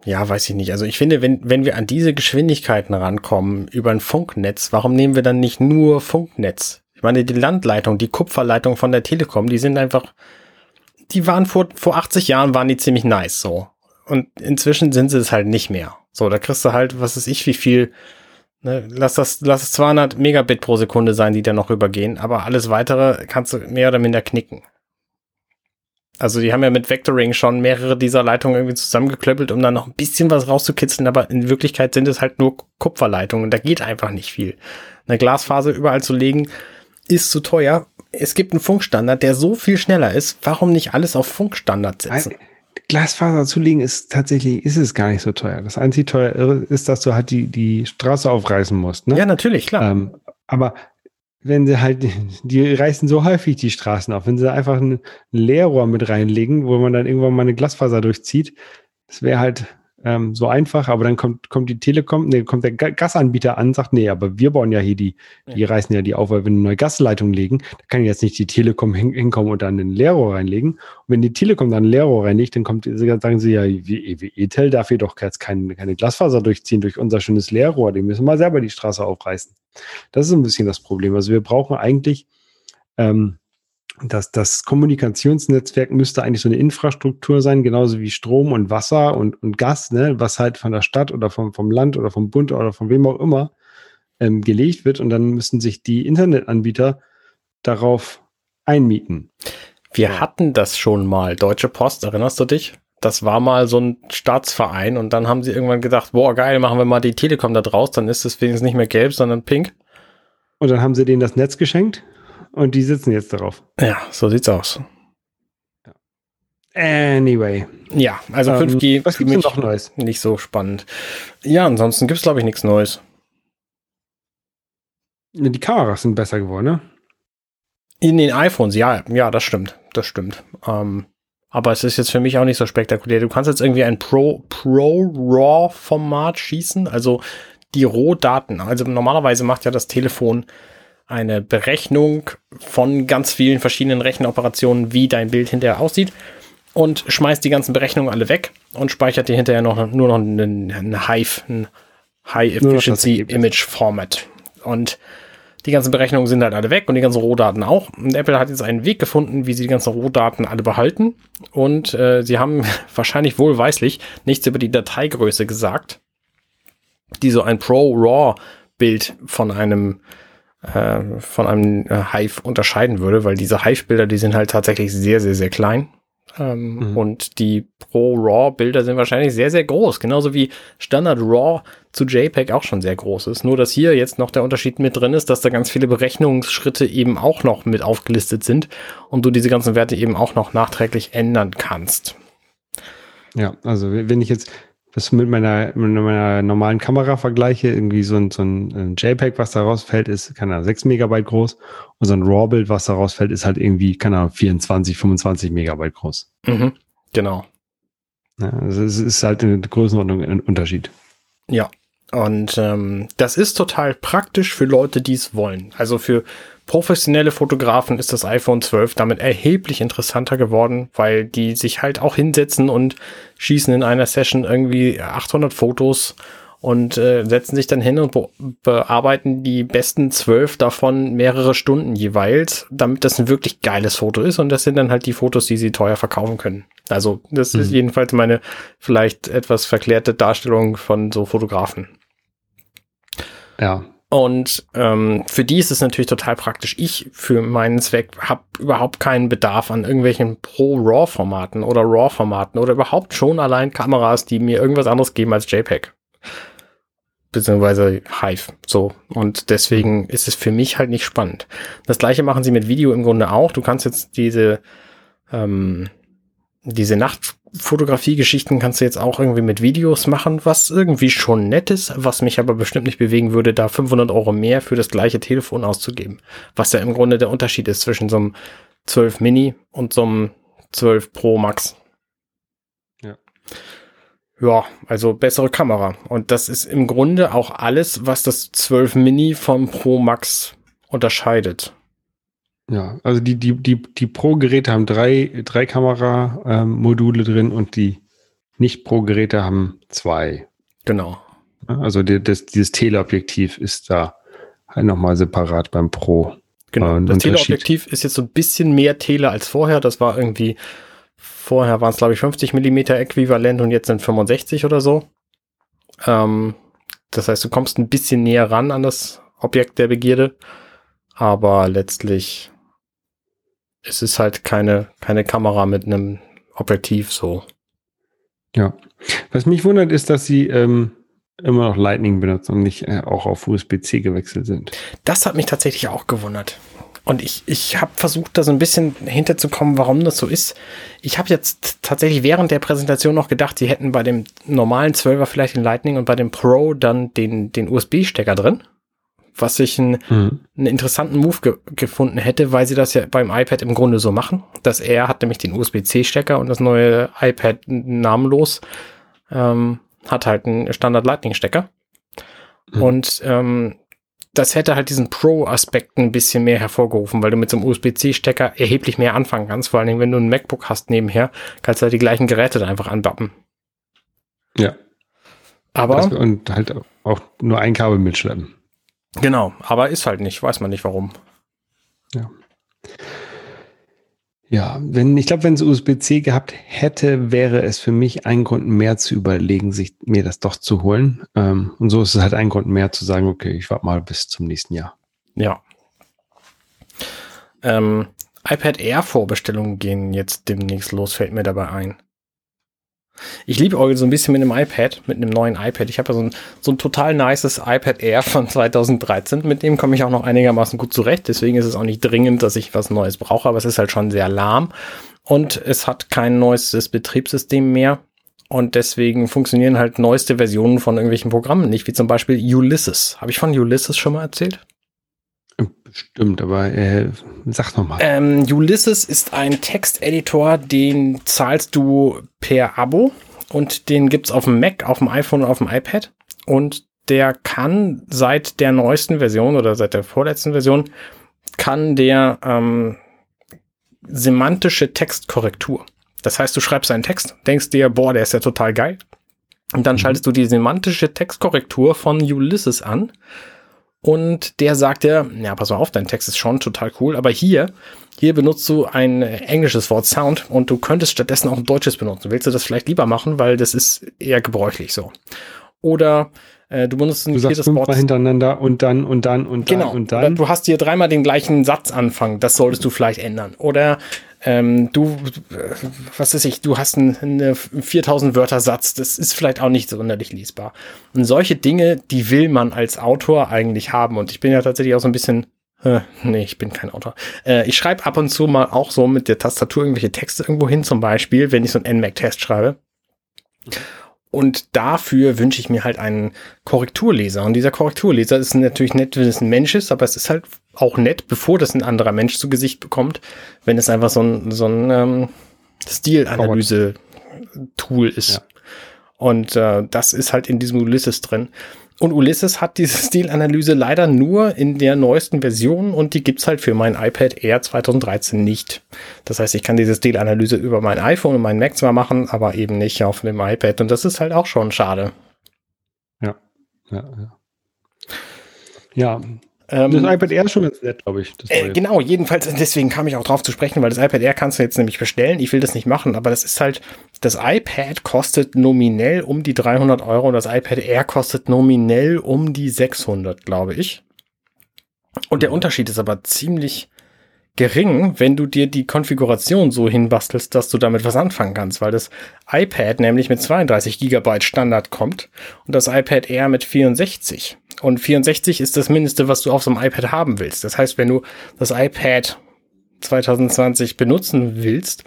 ja, weiß ich nicht. Also ich finde, wenn, wenn wir an diese Geschwindigkeiten rankommen über ein Funknetz, warum nehmen wir dann nicht nur Funknetz? Ich meine, die Landleitung, die Kupferleitung von der Telekom, die sind einfach, die waren vor, vor 80 Jahren waren die ziemlich nice, so. Und inzwischen sind sie es halt nicht mehr. So, da kriegst du halt, was weiß ich, wie viel, ne, lass das, lass es 200 Megabit pro Sekunde sein, die da noch übergehen, aber alles weitere kannst du mehr oder minder knicken. Also die haben ja mit Vectoring schon mehrere dieser Leitungen irgendwie zusammengeklöppelt, um da noch ein bisschen was rauszukitzeln, aber in Wirklichkeit sind es halt nur Kupferleitungen. Da geht einfach nicht viel. Eine Glasfaser überall zu legen, ist zu teuer. Es gibt einen Funkstandard, der so viel schneller ist. Warum nicht alles auf Funkstandard setzen? Glasfaser zu legen ist tatsächlich, ist es gar nicht so teuer. Das einzige teuer ist, dass du halt die, die Straße aufreißen musst. Ne? Ja, natürlich, klar. Ähm, aber wenn sie halt, (laughs) die reißen so häufig die Straßen auf, wenn sie einfach ein Leerrohr mit reinlegen, wo man dann irgendwann mal eine Glasfaser durchzieht, das wäre halt ähm, so einfach, aber dann kommt, kommt die Telekom, nee, kommt der Gasanbieter an, sagt, nee, aber wir bauen ja hier die, die reißen ja die auf, weil wir eine neue Gasleitung legen, da kann jetzt nicht die Telekom hin, hinkommen und dann ein Leerrohr reinlegen. Und wenn die Telekom dann ein Leerrohr reinlegt, dann kommt, sagen sie ja, wie, wie ETEL darf hier doch jetzt keine, keine Glasfaser durchziehen durch unser schönes Leerrohr, die müssen mal selber die Straße aufreißen. Das ist ein bisschen das Problem. Also wir brauchen eigentlich, ähm, das, das Kommunikationsnetzwerk müsste eigentlich so eine Infrastruktur sein, genauso wie Strom und Wasser und, und Gas, ne, was halt von der Stadt oder vom, vom Land oder vom Bund oder von wem auch immer ähm, gelegt wird. Und dann müssen sich die Internetanbieter darauf einmieten. Wir hatten das schon mal. Deutsche Post, erinnerst du dich? Das war mal so ein Staatsverein und dann haben sie irgendwann gedacht, boah, geil, machen wir mal die Telekom da draus, dann ist es wenigstens nicht mehr gelb, sondern pink. Und dann haben sie denen das Netz geschenkt und die sitzen jetzt darauf. Ja, so sieht's aus. Anyway. Ja, also 5G ähm, was gibt's denn noch Neues? Nicht so spannend. Ja, ansonsten gibt's glaube ich nichts Neues. Die Kameras sind besser geworden, ne? In den iPhones, ja, ja, das stimmt. Das stimmt. Ähm, aber es ist jetzt für mich auch nicht so spektakulär. Du kannst jetzt irgendwie ein Pro, Pro RAW Format schießen, also die Rohdaten. Also normalerweise macht ja das Telefon eine Berechnung von ganz vielen verschiedenen Rechenoperationen, wie dein Bild hinterher aussieht und schmeißt die ganzen Berechnungen alle weg und speichert dir hinterher noch, nur noch einen, einen Hive, ein High Efficiency Image Format. Und die ganzen Berechnungen sind halt alle weg und die ganzen Rohdaten auch. Und Apple hat jetzt einen Weg gefunden, wie sie die ganzen Rohdaten alle behalten. Und äh, sie haben (laughs) wahrscheinlich wohlweislich nichts über die Dateigröße gesagt, die so ein Pro-RAW-Bild von einem äh, von einem äh, Hive unterscheiden würde, weil diese Hive-Bilder, die sind halt tatsächlich sehr, sehr, sehr klein. Ähm, mhm. Und die Pro-RAW-Bilder sind wahrscheinlich sehr, sehr groß. Genauso wie Standard RAW zu JPEG auch schon sehr groß ist. Nur, dass hier jetzt noch der Unterschied mit drin ist, dass da ganz viele Berechnungsschritte eben auch noch mit aufgelistet sind und du diese ganzen Werte eben auch noch nachträglich ändern kannst. Ja, also wenn ich jetzt das mit meiner, mit meiner normalen Kamera vergleiche, irgendwie so ein, so ein JPEG, was da rausfällt, ist, keine Ahnung, 6 Megabyte groß. Und so ein RAW-Bild, was da rausfällt, ist halt irgendwie, keine Ahnung, 24, 25 Megabyte groß. Mhm, genau. Ja, also es ist halt eine Größenordnung ein Unterschied. Ja, und ähm, das ist total praktisch für Leute, die es wollen. Also für professionelle Fotografen ist das iPhone 12 damit erheblich interessanter geworden, weil die sich halt auch hinsetzen und schießen in einer Session irgendwie 800 Fotos und äh, setzen sich dann hin und be bearbeiten die besten zwölf davon mehrere Stunden jeweils, damit das ein wirklich geiles Foto ist und das sind dann halt die Fotos, die sie teuer verkaufen können. Also das mhm. ist jedenfalls meine vielleicht etwas verklärte Darstellung von so Fotografen. Ja. Und ähm, für die ist es natürlich total praktisch. Ich für meinen Zweck habe überhaupt keinen Bedarf an irgendwelchen Pro-RAW-Formaten oder RAW-Formaten oder überhaupt schon allein Kameras, die mir irgendwas anderes geben als JPEG. Beziehungsweise Hive. So. Und deswegen ist es für mich halt nicht spannend. Das gleiche machen sie mit Video im Grunde auch. Du kannst jetzt diese ähm, diese Nachtfotografie-Geschichten kannst du jetzt auch irgendwie mit Videos machen, was irgendwie schon nett ist, was mich aber bestimmt nicht bewegen würde, da 500 Euro mehr für das gleiche Telefon auszugeben. Was ja im Grunde der Unterschied ist zwischen so einem 12 Mini und so einem 12 Pro Max. Ja. Ja, also bessere Kamera. Und das ist im Grunde auch alles, was das 12 Mini vom Pro Max unterscheidet. Ja, also die, die, die, die Pro-Geräte haben drei, drei Kameramodule drin und die Nicht-Pro-Geräte haben zwei. Genau. Also die, das, dieses Teleobjektiv ist da halt nochmal separat beim Pro. Genau. Äh, das Teleobjektiv ist jetzt so ein bisschen mehr Tele als vorher. Das war irgendwie, vorher waren es glaube ich 50 Millimeter äquivalent und jetzt sind 65 oder so. Ähm, das heißt, du kommst ein bisschen näher ran an das Objekt der Begierde. Aber letztlich es ist halt keine, keine Kamera mit einem Objektiv so. Ja. Was mich wundert, ist, dass sie ähm, immer noch Lightning benutzen und nicht äh, auch auf USB-C gewechselt sind. Das hat mich tatsächlich auch gewundert. Und ich, ich habe versucht, da so ein bisschen hinterzukommen, warum das so ist. Ich habe jetzt tatsächlich während der Präsentation noch gedacht, sie hätten bei dem normalen 12er vielleicht den Lightning und bei dem Pro dann den, den USB-Stecker drin was ich einen, mhm. einen interessanten Move ge gefunden hätte, weil sie das ja beim iPad im Grunde so machen. Das R hat nämlich den USB-C-Stecker und das neue iPad namenlos ähm, hat halt einen Standard-Lightning-Stecker. Mhm. Und ähm, das hätte halt diesen Pro-Aspekt ein bisschen mehr hervorgerufen, weil du mit so einem USB-C-Stecker erheblich mehr anfangen kannst. Vor allen Dingen, wenn du ein MacBook hast nebenher, kannst du halt die gleichen Geräte dann einfach anbappen. Ja. Aber. Das, und halt auch nur ein Kabel mitschleppen. Genau, aber ist halt nicht, weiß man nicht warum. Ja. Ja, wenn, ich glaube, wenn es USB-C gehabt hätte, wäre es für mich ein Grund mehr zu überlegen, sich mir das doch zu holen. Ähm, und so ist es halt ein Grund mehr zu sagen, okay, ich warte mal bis zum nächsten Jahr. Ja. Ähm, iPad Air Vorbestellungen gehen jetzt demnächst los, fällt mir dabei ein. Ich liebe Orgel so ein bisschen mit einem iPad, mit einem neuen iPad. Ich habe ja so ein, so ein total nices iPad Air von 2013. Mit dem komme ich auch noch einigermaßen gut zurecht. Deswegen ist es auch nicht dringend, dass ich was Neues brauche, aber es ist halt schon sehr lahm. Und es hat kein neuestes Betriebssystem mehr. Und deswegen funktionieren halt neueste Versionen von irgendwelchen Programmen nicht, wie zum Beispiel Ulysses. Habe ich von Ulysses schon mal erzählt? Stimmt, aber äh, sag noch mal. Ähm, Ulysses ist ein Texteditor, den zahlst du per Abo und den gibt's auf dem Mac, auf dem iPhone und auf dem iPad. Und der kann seit der neuesten Version oder seit der vorletzten Version kann der ähm, semantische Textkorrektur. Das heißt, du schreibst einen Text, denkst dir, boah, der ist ja total geil. Und dann mhm. schaltest du die semantische Textkorrektur von Ulysses an und der sagt dir, ja, pass mal auf, dein Text ist schon total cool, aber hier, hier benutzt du ein englisches Wort Sound und du könntest stattdessen auch ein deutsches benutzen. Willst du das vielleicht lieber machen, weil das ist eher gebräuchlich so. Oder äh, du benutzt ein du viertes Wort hintereinander und dann und dann und dann genau. und dann. Oder du hast hier dreimal den gleichen Satz anfangen. Das solltest du vielleicht ändern. Oder ähm, du, was weiß ich, du hast einen 4000 Wörter Satz, das ist vielleicht auch nicht sonderlich lesbar. Und solche Dinge, die will man als Autor eigentlich haben. Und ich bin ja tatsächlich auch so ein bisschen, äh, nee, ich bin kein Autor. Äh, ich schreibe ab und zu mal auch so mit der Tastatur irgendwelche Texte irgendwo hin, zum Beispiel, wenn ich so einen NMAC-Test schreibe. Und dafür wünsche ich mir halt einen Korrekturleser. Und dieser Korrekturleser ist natürlich nett, wenn es ein Mensch ist, aber es ist halt auch nett, bevor das ein anderer Mensch zu Gesicht bekommt, wenn es einfach so ein, so ein ähm, Stilanalyse-Tool ist. Ja. Und äh, das ist halt in diesem Ulysses drin. Und Ulysses hat diese (laughs) Stilanalyse leider nur in der neuesten Version und die gibt's halt für mein iPad Air 2013 nicht. Das heißt, ich kann diese Stilanalyse über mein iPhone und mein Mac zwar machen, aber eben nicht auf dem iPad. Und das ist halt auch schon schade. Ja, ja, ja. Ja, ähm, das iPad Air ist schon ganz nett, glaube ich. Äh, genau, jedenfalls, (laughs) deswegen kam ich auch drauf zu sprechen, weil das iPad Air kannst du jetzt nämlich bestellen. Ich will das nicht machen, aber das ist halt, das iPad kostet nominell um die 300 Euro und das iPad Air kostet nominell um die 600, glaube ich. Und der Unterschied ist aber ziemlich gering, wenn du dir die Konfiguration so hinbastelst, dass du damit was anfangen kannst, weil das iPad nämlich mit 32 Gigabyte Standard kommt und das iPad Air mit 64. Und 64 ist das Mindeste, was du auf so einem iPad haben willst. Das heißt, wenn du das iPad 2020 benutzen willst,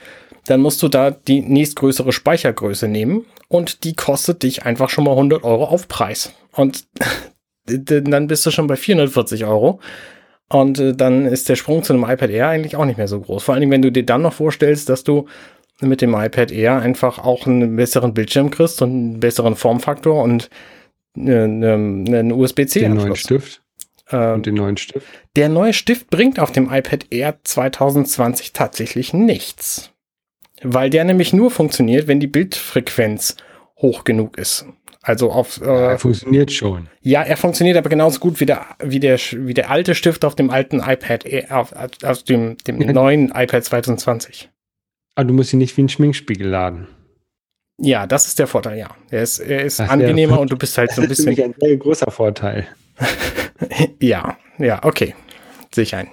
dann musst du da die nächstgrößere Speichergröße nehmen und die kostet dich einfach schon mal 100 Euro Aufpreis. Und (laughs) dann bist du schon bei 440 Euro. Und äh, dann ist der Sprung zu einem iPad Air eigentlich auch nicht mehr so groß. Vor allen Dingen, wenn du dir dann noch vorstellst, dass du mit dem iPad Air einfach auch einen besseren Bildschirm kriegst und einen besseren Formfaktor und einen, einen USB-C-Anschluss. Den neuen Stift. Ähm, und den neuen Stift. Der neue Stift bringt auf dem iPad Air 2020 tatsächlich nichts. Weil der nämlich nur funktioniert, wenn die Bildfrequenz hoch genug ist. Also auf. Äh, er funktioniert schon. Ja, er funktioniert aber genauso gut wie der, wie der, wie der alte Stift auf dem alten iPad, auf, auf dem, dem (laughs) neuen iPad 2020. Aber du musst ihn nicht wie ein Schminkspiegel laden. Ja, das ist der Vorteil, ja. Er ist, er ist angenehmer und du bist halt so ein bisschen. (laughs) Das ist ein sehr großer Vorteil. (laughs) ja, ja, okay. Sehe ein.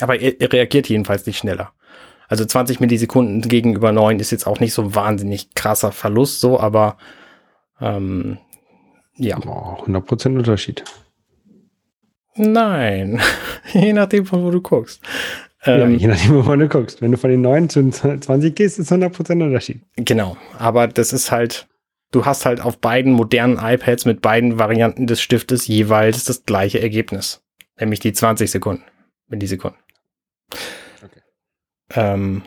Aber er, er, reagiert jedenfalls nicht schneller. Also 20 Millisekunden gegenüber 9 ist jetzt auch nicht so wahnsinnig krasser Verlust, so, aber ähm, ja. Oh, 100% Unterschied. Nein, (laughs) je nachdem, von wo du guckst. Ähm, ja, je nachdem, wovon du guckst. Wenn du von den 9 zu 20 gehst, ist 100% Unterschied. Genau, aber das ist halt, du hast halt auf beiden modernen iPads mit beiden Varianten des Stiftes jeweils das gleiche Ergebnis. Nämlich die 20 Sekunden, Millisekunden. Okay. Ähm,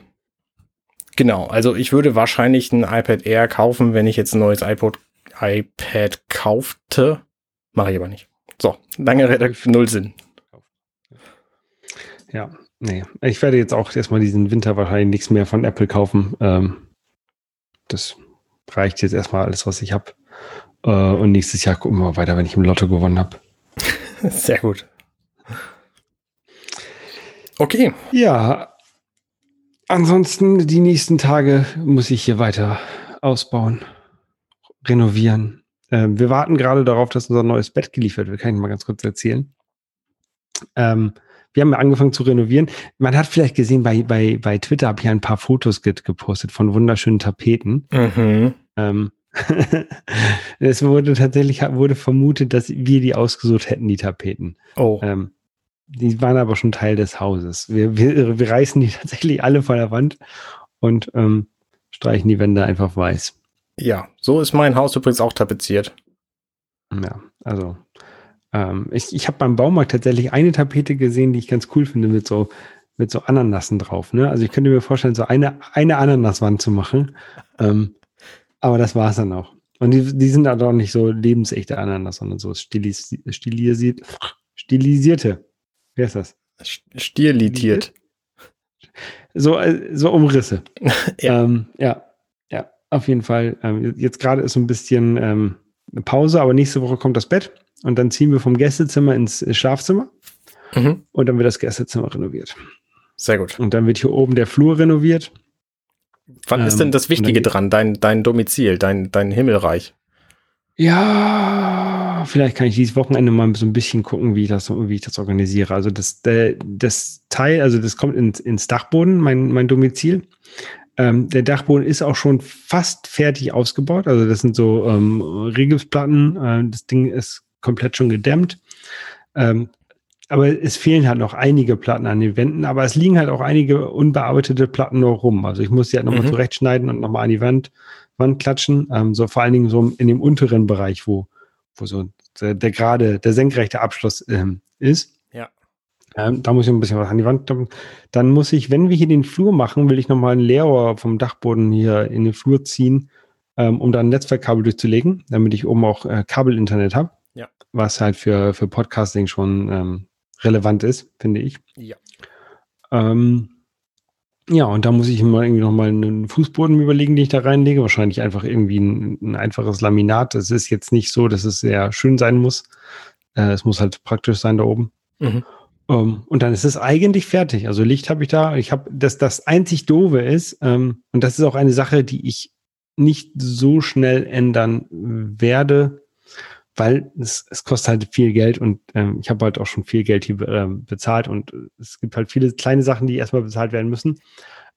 genau, also ich würde wahrscheinlich ein iPad Air kaufen, wenn ich jetzt ein neues iPod, iPad kaufte. Mache ich aber nicht. So, lange Rede, null Sinn. Ja, Nee, ich werde jetzt auch erstmal diesen Winter wahrscheinlich nichts mehr von Apple kaufen. Ähm, das reicht jetzt erstmal alles, was ich habe. Äh, und nächstes Jahr gucken wir weiter, wenn ich im Lotto gewonnen habe. (laughs) Sehr gut. Okay. Ja. Ansonsten, die nächsten Tage muss ich hier weiter ausbauen, renovieren. Ähm, wir warten gerade darauf, dass unser neues Bett geliefert wird. Kann ich mal ganz kurz erzählen. Ähm, wir haben angefangen zu renovieren. Man hat vielleicht gesehen, bei, bei, bei Twitter habe ich ein paar Fotos gepostet von wunderschönen Tapeten. Mhm. Ähm, (laughs) es wurde tatsächlich wurde vermutet, dass wir die ausgesucht hätten, die Tapeten. Oh. Ähm, die waren aber schon Teil des Hauses. Wir, wir, wir reißen die (laughs) tatsächlich alle von der Wand und ähm, streichen die Wände einfach weiß. Ja, so ist mein Haus übrigens auch tapeziert. Ja, also Ähm, ich ich habe beim Baumarkt tatsächlich eine Tapete gesehen, die ich ganz cool finde, mit so, mit so Ananassen drauf. Ne? Also ich könnte mir vorstellen, so eine, eine Ananaswand zu machen. Ähm, aber das war es dann auch. Und die, die sind auch nicht so lebensechte Ananas, sondern so stilis, stilisiert, stilisierte. Wer ist das? Stilitiert. So, äh, so Umrisse. (laughs) Ja. Ähm, ja, ja, auf jeden Fall. Ähm, jetzt gerade ist so ein bisschen ähm, eine Pause, aber nächste Woche kommt das Bett und dann ziehen wir vom Gästezimmer ins Schlafzimmer Mhm. und dann wird das Gästezimmer renoviert. Sehr gut. Und dann wird hier oben der Flur renoviert. Wann ist Ähm, denn das Wichtige dran? Dein, dein Domizil, dein, dein Himmelreich. Ja, vielleicht kann ich dieses Wochenende mal so ein bisschen gucken, wie ich das, wie ich das organisiere. Also das, der, das Teil, also das kommt ins, ins Dachboden, mein, mein Domizil. Ähm, der Dachboden ist auch schon fast fertig ausgebaut. Also das sind so ähm, Rigipsplatten. Äh, das Ding ist komplett schon gedämmt. Ähm, aber es fehlen halt noch einige Platten an den Wänden, aber es liegen halt auch einige unbearbeitete Platten noch rum. Also ich muss die halt nochmal Mhm. zurechtschneiden und nochmal an die Wand, Wand klatschen. Ähm, so vor allen Dingen so in dem unteren Bereich, wo, wo so der, der gerade, der senkrechte Abschluss ähm, ist. Ja. Ähm, da muss ich ein bisschen was an die Wand. Dann, dann muss ich, wenn wir hier den Flur machen, will ich nochmal ein Leerrohr vom Dachboden hier in den Flur ziehen, ähm, um da ein Netzwerkkabel durchzulegen, damit ich oben auch äh, Kabelinternet habe. Ja. Was halt für, für Podcasting schon ähm, relevant ist, finde ich. Ja. Ähm, ja, und da muss ich mal irgendwie nochmal einen Fußboden überlegen, den ich da reinlege. Wahrscheinlich einfach irgendwie ein, ein einfaches Laminat. Es ist jetzt nicht so, dass es sehr schön sein muss. Äh, es muss halt praktisch sein da oben. Mhm. Ähm, und dann ist es eigentlich fertig. Also Licht habe ich da. Ich habe das, das einzig Doofe ist, ähm, und das ist auch eine Sache, die ich nicht so schnell ändern werde, weil es, es kostet halt viel Geld und ähm, ich habe halt auch schon viel Geld hier ähm, bezahlt und es gibt halt viele kleine Sachen, die erstmal bezahlt werden müssen.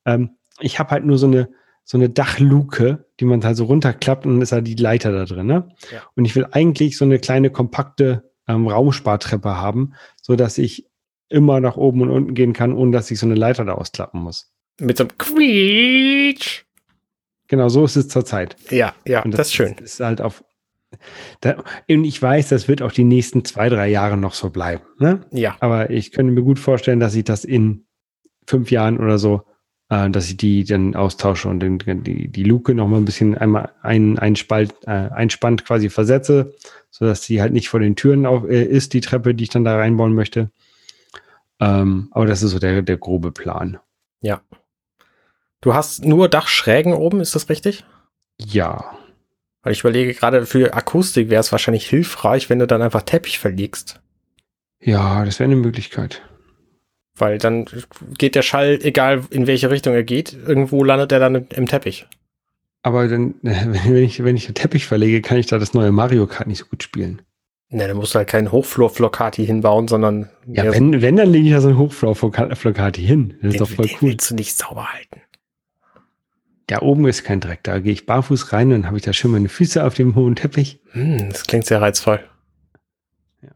Ähm, ich habe halt nur so eine so eine Dachluke, die man halt so runterklappt und dann ist halt die Leiter da drin. Ne? Ja. Und ich will eigentlich so eine kleine kompakte ähm, Raumspartreppe haben, so dass ich immer nach oben und unten gehen kann, ohne dass ich so eine Leiter da ausklappen muss. Mit so einem Quietsch. Genau so ist es zurzeit. Ja, ja, Und das, ist schön. Ist halt auf. Da, und ich weiß, das wird auch die nächsten zwei, drei Jahre noch so bleiben. Ne? Ja, Aber ich könnte mir gut vorstellen, dass ich das in fünf Jahren oder so, äh, dass ich die dann austausche und den, die, die Luke noch mal ein bisschen einmal ein, ein Spalt, äh, einspannt quasi versetze, sodass sie halt nicht vor den Türen auf, äh, ist, die Treppe, die ich dann da reinbauen möchte. Ähm, aber das ist so der, der grobe Plan. ja. Du hast nur Dachschrägen oben, ist das richtig? Ja. Weil ich überlege, gerade für Akustik wäre es wahrscheinlich hilfreich, wenn du dann einfach Teppich verlegst. Ja, das wäre eine Möglichkeit. Weil dann geht der Schall, egal in welche Richtung er geht, irgendwo landet er dann im, im Teppich. Aber dann, (laughs) wenn ich, wenn ich den Teppich verlege, kann ich da das neue Mario Kart nicht so gut spielen. Ne, dann musst du halt keinen Hochflor-Flocati hinbauen, sondern Ja, wenn, wenn, dann lege ich da so einen Hochflokati hin. Das ist den, doch voll den cool. willst du nicht sauber halten. Da oben ist kein Dreck. Da gehe ich barfuß rein, dann habe ich da schön meine Füße auf dem hohen Teppich. Hm, das klingt sehr reizvoll. Ja.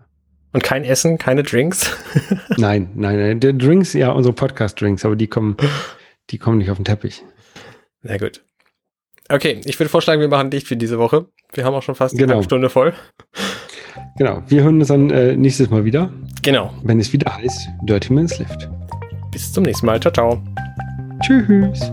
Und kein Essen, keine Drinks? (laughs) Nein, nein, nein. Die Drinks, ja, unsere Podcast-Drinks, aber die kommen, (laughs) die kommen nicht auf den Teppich. Sehr gut. Okay, ich würde vorschlagen, wir machen dicht für diese Woche. Wir haben auch schon fast eine Genau. halbe Stunde voll. Genau. Wir hören uns dann äh, nächstes Mal wieder, Genau. wenn es wieder heißt Dirty Minutes Left. Bis zum nächsten Mal. Ciao, ciao. Tschüss.